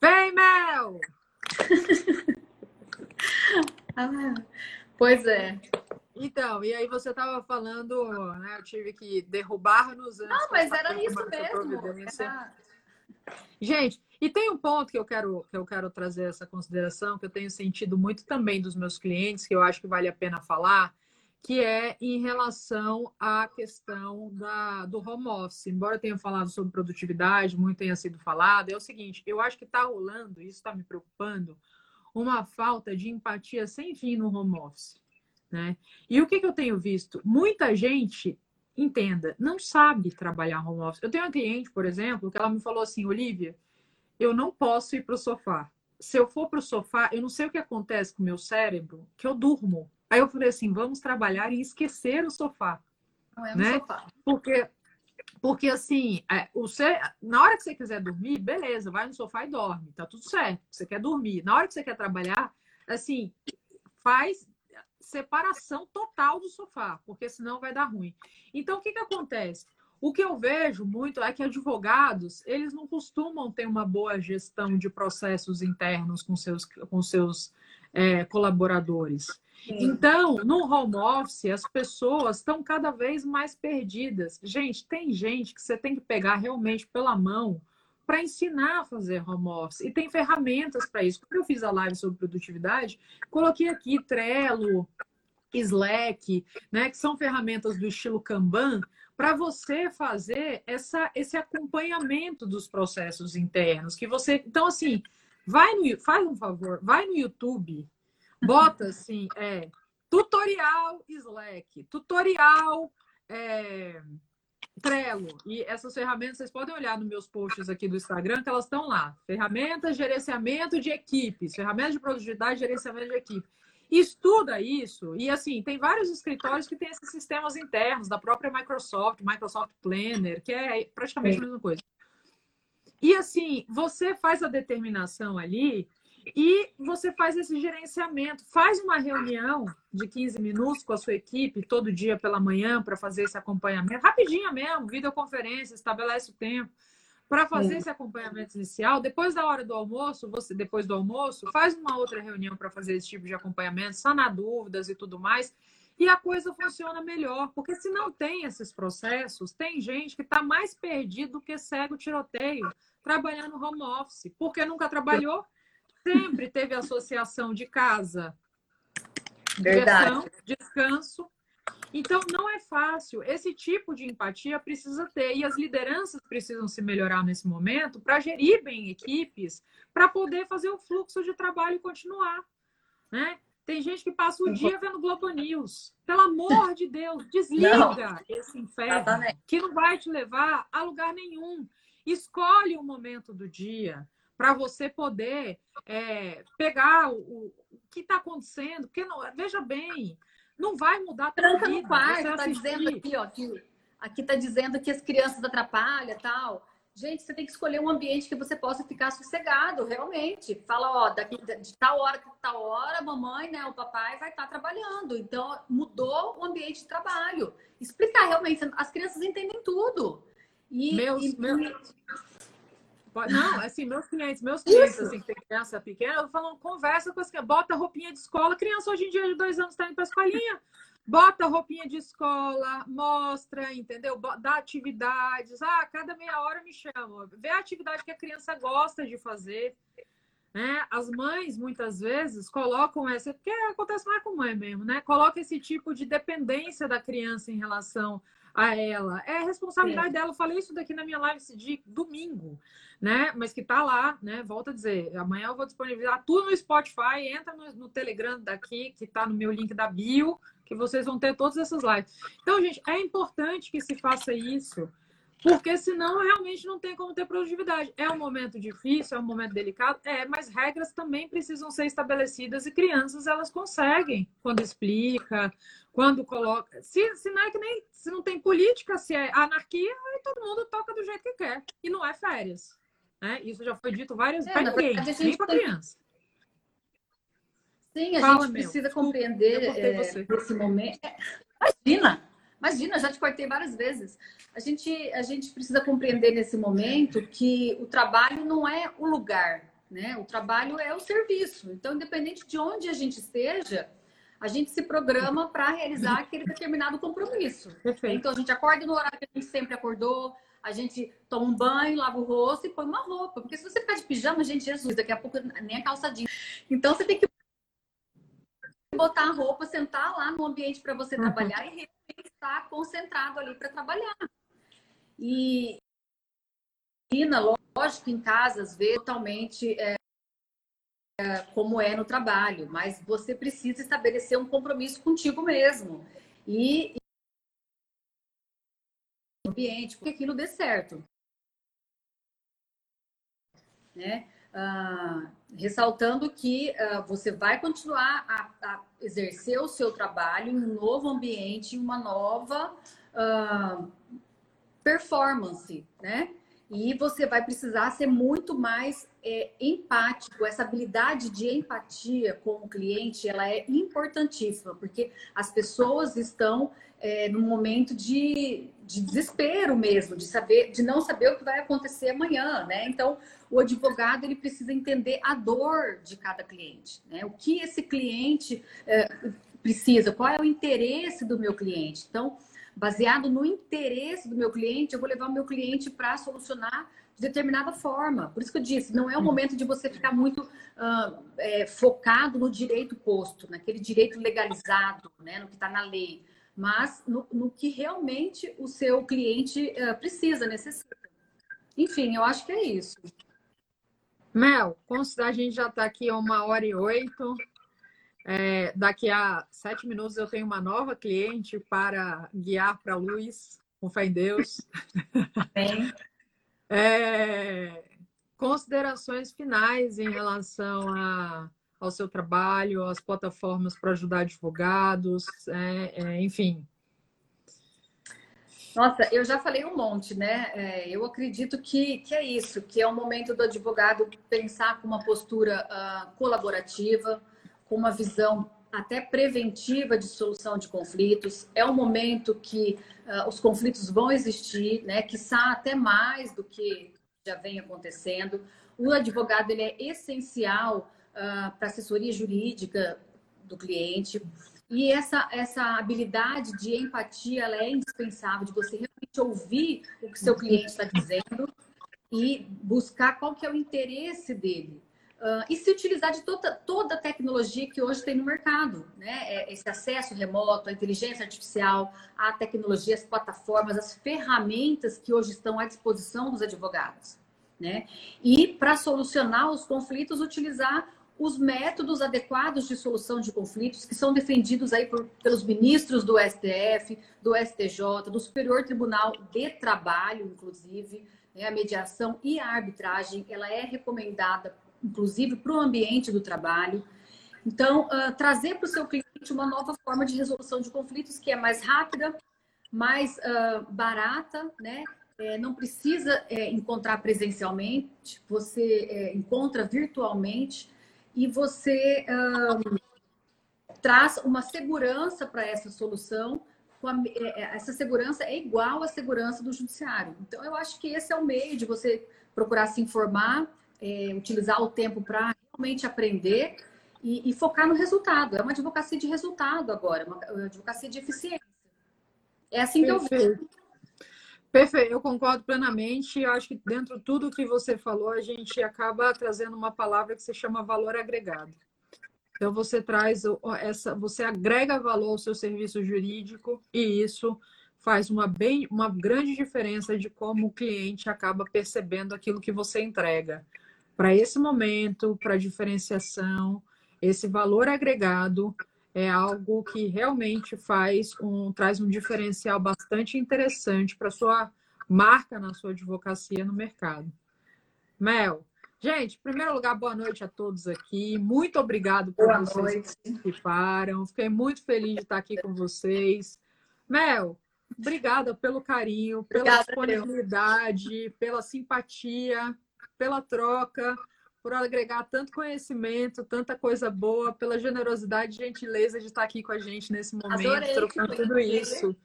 Vem, Mel! ah, pois é. Então, e aí você estava falando, né? Eu tive que derrubar-nos antes. Não, mas era isso mesmo. Era... Gente, e tem um ponto que eu quero que eu quero trazer essa consideração que eu tenho sentido muito também dos meus clientes, que eu acho que vale a pena falar, que é em relação à questão da, do home office. Embora tenha falado sobre produtividade, muito tenha sido falado, é o seguinte: eu acho que está rolando, isso está me preocupando, uma falta de empatia sem fim no home office. Né? E o que, que eu tenho visto? Muita gente, entenda, não sabe trabalhar home office. Eu tenho uma cliente, por exemplo, que ela me falou assim, Olivia, eu não posso ir para o sofá. Se eu for para o sofá, eu não sei o que acontece com o meu cérebro, que eu durmo. Aí eu falei assim, vamos trabalhar e esquecer o sofá. Não é um né? sofá. Porque, porque assim, é, você, na hora que você quiser dormir, beleza, vai no sofá e dorme, tá tudo certo. Você quer dormir. Na hora que você quer trabalhar, assim, faz separação total do sofá, porque senão vai dar ruim. Então, o que, que acontece? O que eu vejo muito é que advogados, eles não costumam ter uma boa gestão de processos internos com seus, com seus é, colaboradores. Então, no home office, as pessoas estão cada vez mais perdidas. Gente, tem gente que você tem que pegar realmente pela mão para ensinar a fazer home office. E tem ferramentas para isso. Quando eu fiz a live sobre produtividade, coloquei aqui Trello, Slack, né, que são ferramentas do estilo Kanban, para você fazer essa, esse acompanhamento dos processos internos. Que você. Então, assim, vai no, faz um favor, vai no YouTube, bota assim, é, tutorial Slack, tutorial. É, Trello. E essas ferramentas, vocês podem olhar nos meus posts aqui do Instagram, que elas estão lá. Ferramentas, gerenciamento de equipes, ferramentas de produtividade, gerenciamento de equipe. Estuda isso, e assim, tem vários escritórios que têm esses sistemas internos, da própria Microsoft, Microsoft Planner, que é praticamente a mesma coisa. E assim, você faz a determinação ali e você faz esse gerenciamento. Faz uma reunião de 15 minutos com a sua equipe todo dia pela manhã para fazer esse acompanhamento. Rapidinho mesmo, videoconferência, estabelece o tempo. Para fazer esse acompanhamento inicial, depois da hora do almoço, você depois do almoço, faz uma outra reunião para fazer esse tipo de acompanhamento, sanar dúvidas e tudo mais. E a coisa funciona melhor, porque se não tem esses processos, tem gente que está mais perdido do que cego tiroteio, trabalhando home office, porque nunca trabalhou, sempre teve associação de casa, diversão, descanso. Então, não é fácil. Esse tipo de empatia precisa ter. E as lideranças precisam se melhorar nesse momento para gerir bem equipes, para poder fazer o fluxo de trabalho continuar. Né? Tem gente que passa o dia vendo Globo News. Pelo amor de Deus, desliga não. esse inferno, que não vai te levar a lugar nenhum. Escolhe o momento do dia para você poder é, pegar o, o que está acontecendo. Porque, não, veja bem, não vai mudar Tranca no quarto, está dizendo aqui, ó, que, aqui está dizendo que as crianças atrapalham tal. Gente, você tem que escolher um ambiente que você possa ficar sossegado, realmente. Fala, ó, daqui de tal hora que tal hora, a mamãe, né, o papai vai estar tá trabalhando. Então, mudou o ambiente de trabalho. Explicar realmente, as crianças entendem tudo. E, meus, e, meus... Não, assim, meus clientes, meus clientes, assim, que tem criança pequena, eu falo, conversa com as crianças, bota roupinha de escola. Criança hoje em dia de dois anos está indo para a escolinha. Bota roupinha de escola, mostra, entendeu? Dá atividades. Ah, cada meia hora me chama. Vê a atividade que a criança gosta de fazer. Né? As mães, muitas vezes, colocam essa, porque acontece mais com mãe mesmo, né? Coloca esse tipo de dependência da criança em relação a ela. É a responsabilidade dela. Eu falei isso daqui na minha live dia, domingo, né? Mas que tá lá, né? Volto a dizer, amanhã eu vou disponibilizar tudo no Spotify, entra no, no Telegram daqui, que tá no meu link da bio, que vocês vão ter todas essas lives. Então, gente, é importante que se faça isso porque senão realmente não tem como ter produtividade. É um momento difícil, é um momento delicado, é, mas regras também precisam ser estabelecidas e crianças elas conseguem quando explica, quando coloca. Se, se não é que nem se não tem política, se é anarquia, aí todo mundo toca do jeito que quer. E não é férias. Né? Isso já foi dito várias vezes. É, ninguém, nem para criança. Sim, a Fala, gente precisa meu. compreender é, esse momento. Imagina! Imagina, já te cortei várias vezes. A gente, a gente precisa compreender nesse momento que o trabalho não é o lugar, né? O trabalho é o serviço. Então, independente de onde a gente esteja, a gente se programa para realizar aquele determinado compromisso. Perfeito. Então, a gente acorda no horário que a gente sempre acordou, a gente toma um banho, lava o rosto e põe uma roupa. Porque se você ficar de pijama, gente, Jesus, daqui a pouco nem a calçadinha. Então, você tem que botar a roupa, sentar lá no ambiente para você uhum. trabalhar e estar concentrado ali para trabalhar. E, lógico, em casa, às vezes, totalmente é, como é no trabalho, mas você precisa estabelecer um compromisso contigo mesmo e ambiente, porque aquilo dê certo. Né? Ah, ressaltando que ah, você vai continuar a, a, exercer o seu trabalho em um novo ambiente, uma nova ah, performance, né? E você vai precisar ser muito mais é, empático. Essa habilidade de empatia com o cliente, ela é importantíssima, porque as pessoas estão é, num momento de, de desespero mesmo, de saber, de não saber o que vai acontecer amanhã, né? Então, o advogado ele precisa entender a dor de cada cliente, né? O que esse cliente é, precisa, qual é o interesse do meu cliente. Então, baseado no interesse do meu cliente, eu vou levar o meu cliente para solucionar de determinada forma. Por isso que eu disse, não é o momento de você ficar muito uh, é, focado no direito posto, naquele direito legalizado, né, no que está na lei, mas no, no, que realmente o seu cliente uh, precisa, necessita. Enfim, eu acho que é isso. Mel, a gente já está aqui uma hora e oito. É, daqui a sete minutos eu tenho uma nova cliente para guiar para a luz, com fé em Deus. É, considerações finais em relação a, ao seu trabalho, às plataformas para ajudar advogados, é, é, enfim. Nossa, eu já falei um monte, né? É, eu acredito que, que é isso, que é o momento do advogado pensar com uma postura uh, colaborativa, com uma visão até preventiva de solução de conflitos. É um momento que uh, os conflitos vão existir, né? Que até mais do que já vem acontecendo. O advogado ele é essencial uh, para assessoria jurídica do cliente. E essa, essa habilidade de empatia ela é indispensável, de você realmente ouvir o que seu cliente está dizendo e buscar qual que é o interesse dele. Uh, e se utilizar de toda, toda a tecnologia que hoje tem no mercado, né? É, esse acesso remoto, a inteligência artificial, a tecnologia, as plataformas, as ferramentas que hoje estão à disposição dos advogados, né? E para solucionar os conflitos, utilizar os métodos adequados de solução de conflitos que são defendidos aí por, pelos ministros do STF, do STJ, do Superior Tribunal de Trabalho, inclusive, né? a mediação e a arbitragem, ela é recomendada inclusive para o ambiente do trabalho. Então, uh, trazer para o seu cliente uma nova forma de resolução de conflitos que é mais rápida, mais uh, barata, né? É, não precisa é, encontrar presencialmente, você é, encontra virtualmente e você traz uma segurança para essa solução. A, é, é, essa segurança é igual à segurança do judiciário. Então, eu acho que esse é o meio de você procurar se informar, é, utilizar o tempo para realmente aprender e, e, focar no resultado. É uma advocacia de resultado agora, uma advocacia de eficiência. É assim Perfeito. que eu vejo. Perfeito, eu concordo plenamente. Eu acho que dentro de tudo que você falou, a gente acaba trazendo uma palavra que se chama valor agregado. Então você traz essa, você agrega valor ao seu serviço jurídico e isso faz uma bem, uma grande diferença de como o cliente acaba percebendo aquilo que você entrega para esse momento, para diferenciação, esse valor agregado é algo que realmente faz um traz um diferencial bastante interessante para sua marca na sua advocacia no mercado. Mel, gente, em primeiro lugar, boa noite a todos aqui. Muito obrigado por boa vocês noite. que participaram. Fiquei muito feliz de estar aqui com vocês. Mel, obrigada pelo carinho, pela Obrigada, disponibilidade, pela simpatia pela troca, por agregar tanto conhecimento, tanta coisa boa, pela generosidade e gentileza de estar aqui com a gente nesse momento, Adorei, trocando tudo isso.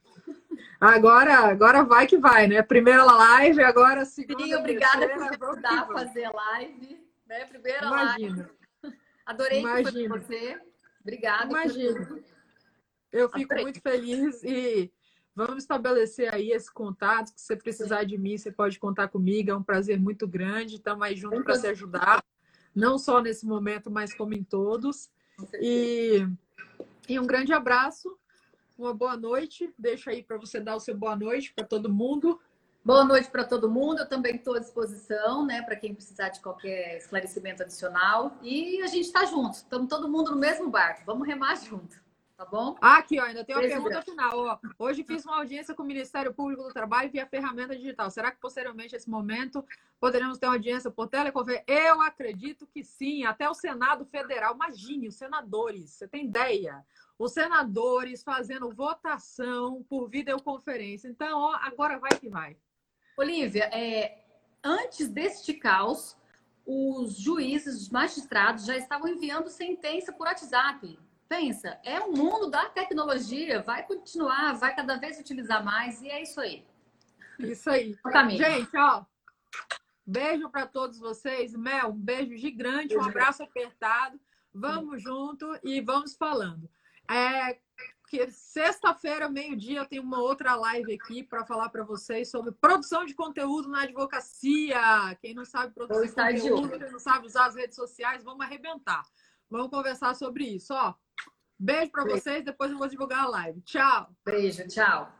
Agora, agora vai que vai, né? Primeira live, agora segunda. Sim, obrigada por me ajudar a fazer live. Né? Primeira Imagina. live. Adorei Imagina. você. Obrigada. Imagina. Eu fico Adorei. muito feliz e Vamos estabelecer aí esse contato. Se você precisar de mim, você pode contar comigo. É um prazer muito grande. Estamos aí juntos para se ajudar, não só nesse momento, mas como em todos. E, e um grande abraço, uma boa noite. Deixa aí para você dar o seu boa noite para todo mundo. Boa noite para todo mundo. Eu também estou à disposição, né, para quem precisar de qualquer esclarecimento adicional. E a gente está junto. Estamos todo mundo no mesmo barco. Vamos remar junto. Tá bom? Aqui, ó, ainda tem uma Beijo pergunta final. Ó. Hoje fiz uma audiência com o Ministério Público do Trabalho via ferramenta digital. Será que posteriormente, esse momento, poderemos ter uma audiência por teleconferência? Eu acredito que sim. Até o Senado Federal. Imagine, os senadores. Você tem ideia? Os senadores fazendo votação por videoconferência. Então, ó, agora vai que vai. Olivia, é, antes deste caos, os juízes, os magistrados já estavam enviando sentença por WhatsApp. Pensa, é o mundo da tecnologia, vai continuar, vai cada vez utilizar mais e é isso aí. Isso aí. Gente, ó, beijo para todos vocês. Mel, um beijo gigante, um abraço apertado. Vamos junto e vamos falando. É, que sexta-feira, meio-dia, eu tenho uma outra live aqui para falar para vocês sobre produção de conteúdo na advocacia. Quem não sabe produzir conteúdo, quem não sabe usar as redes sociais, vamos arrebentar. Vamos conversar sobre isso. Ó, beijo para vocês, depois eu vou divulgar a live. Tchau. Beijo, tchau.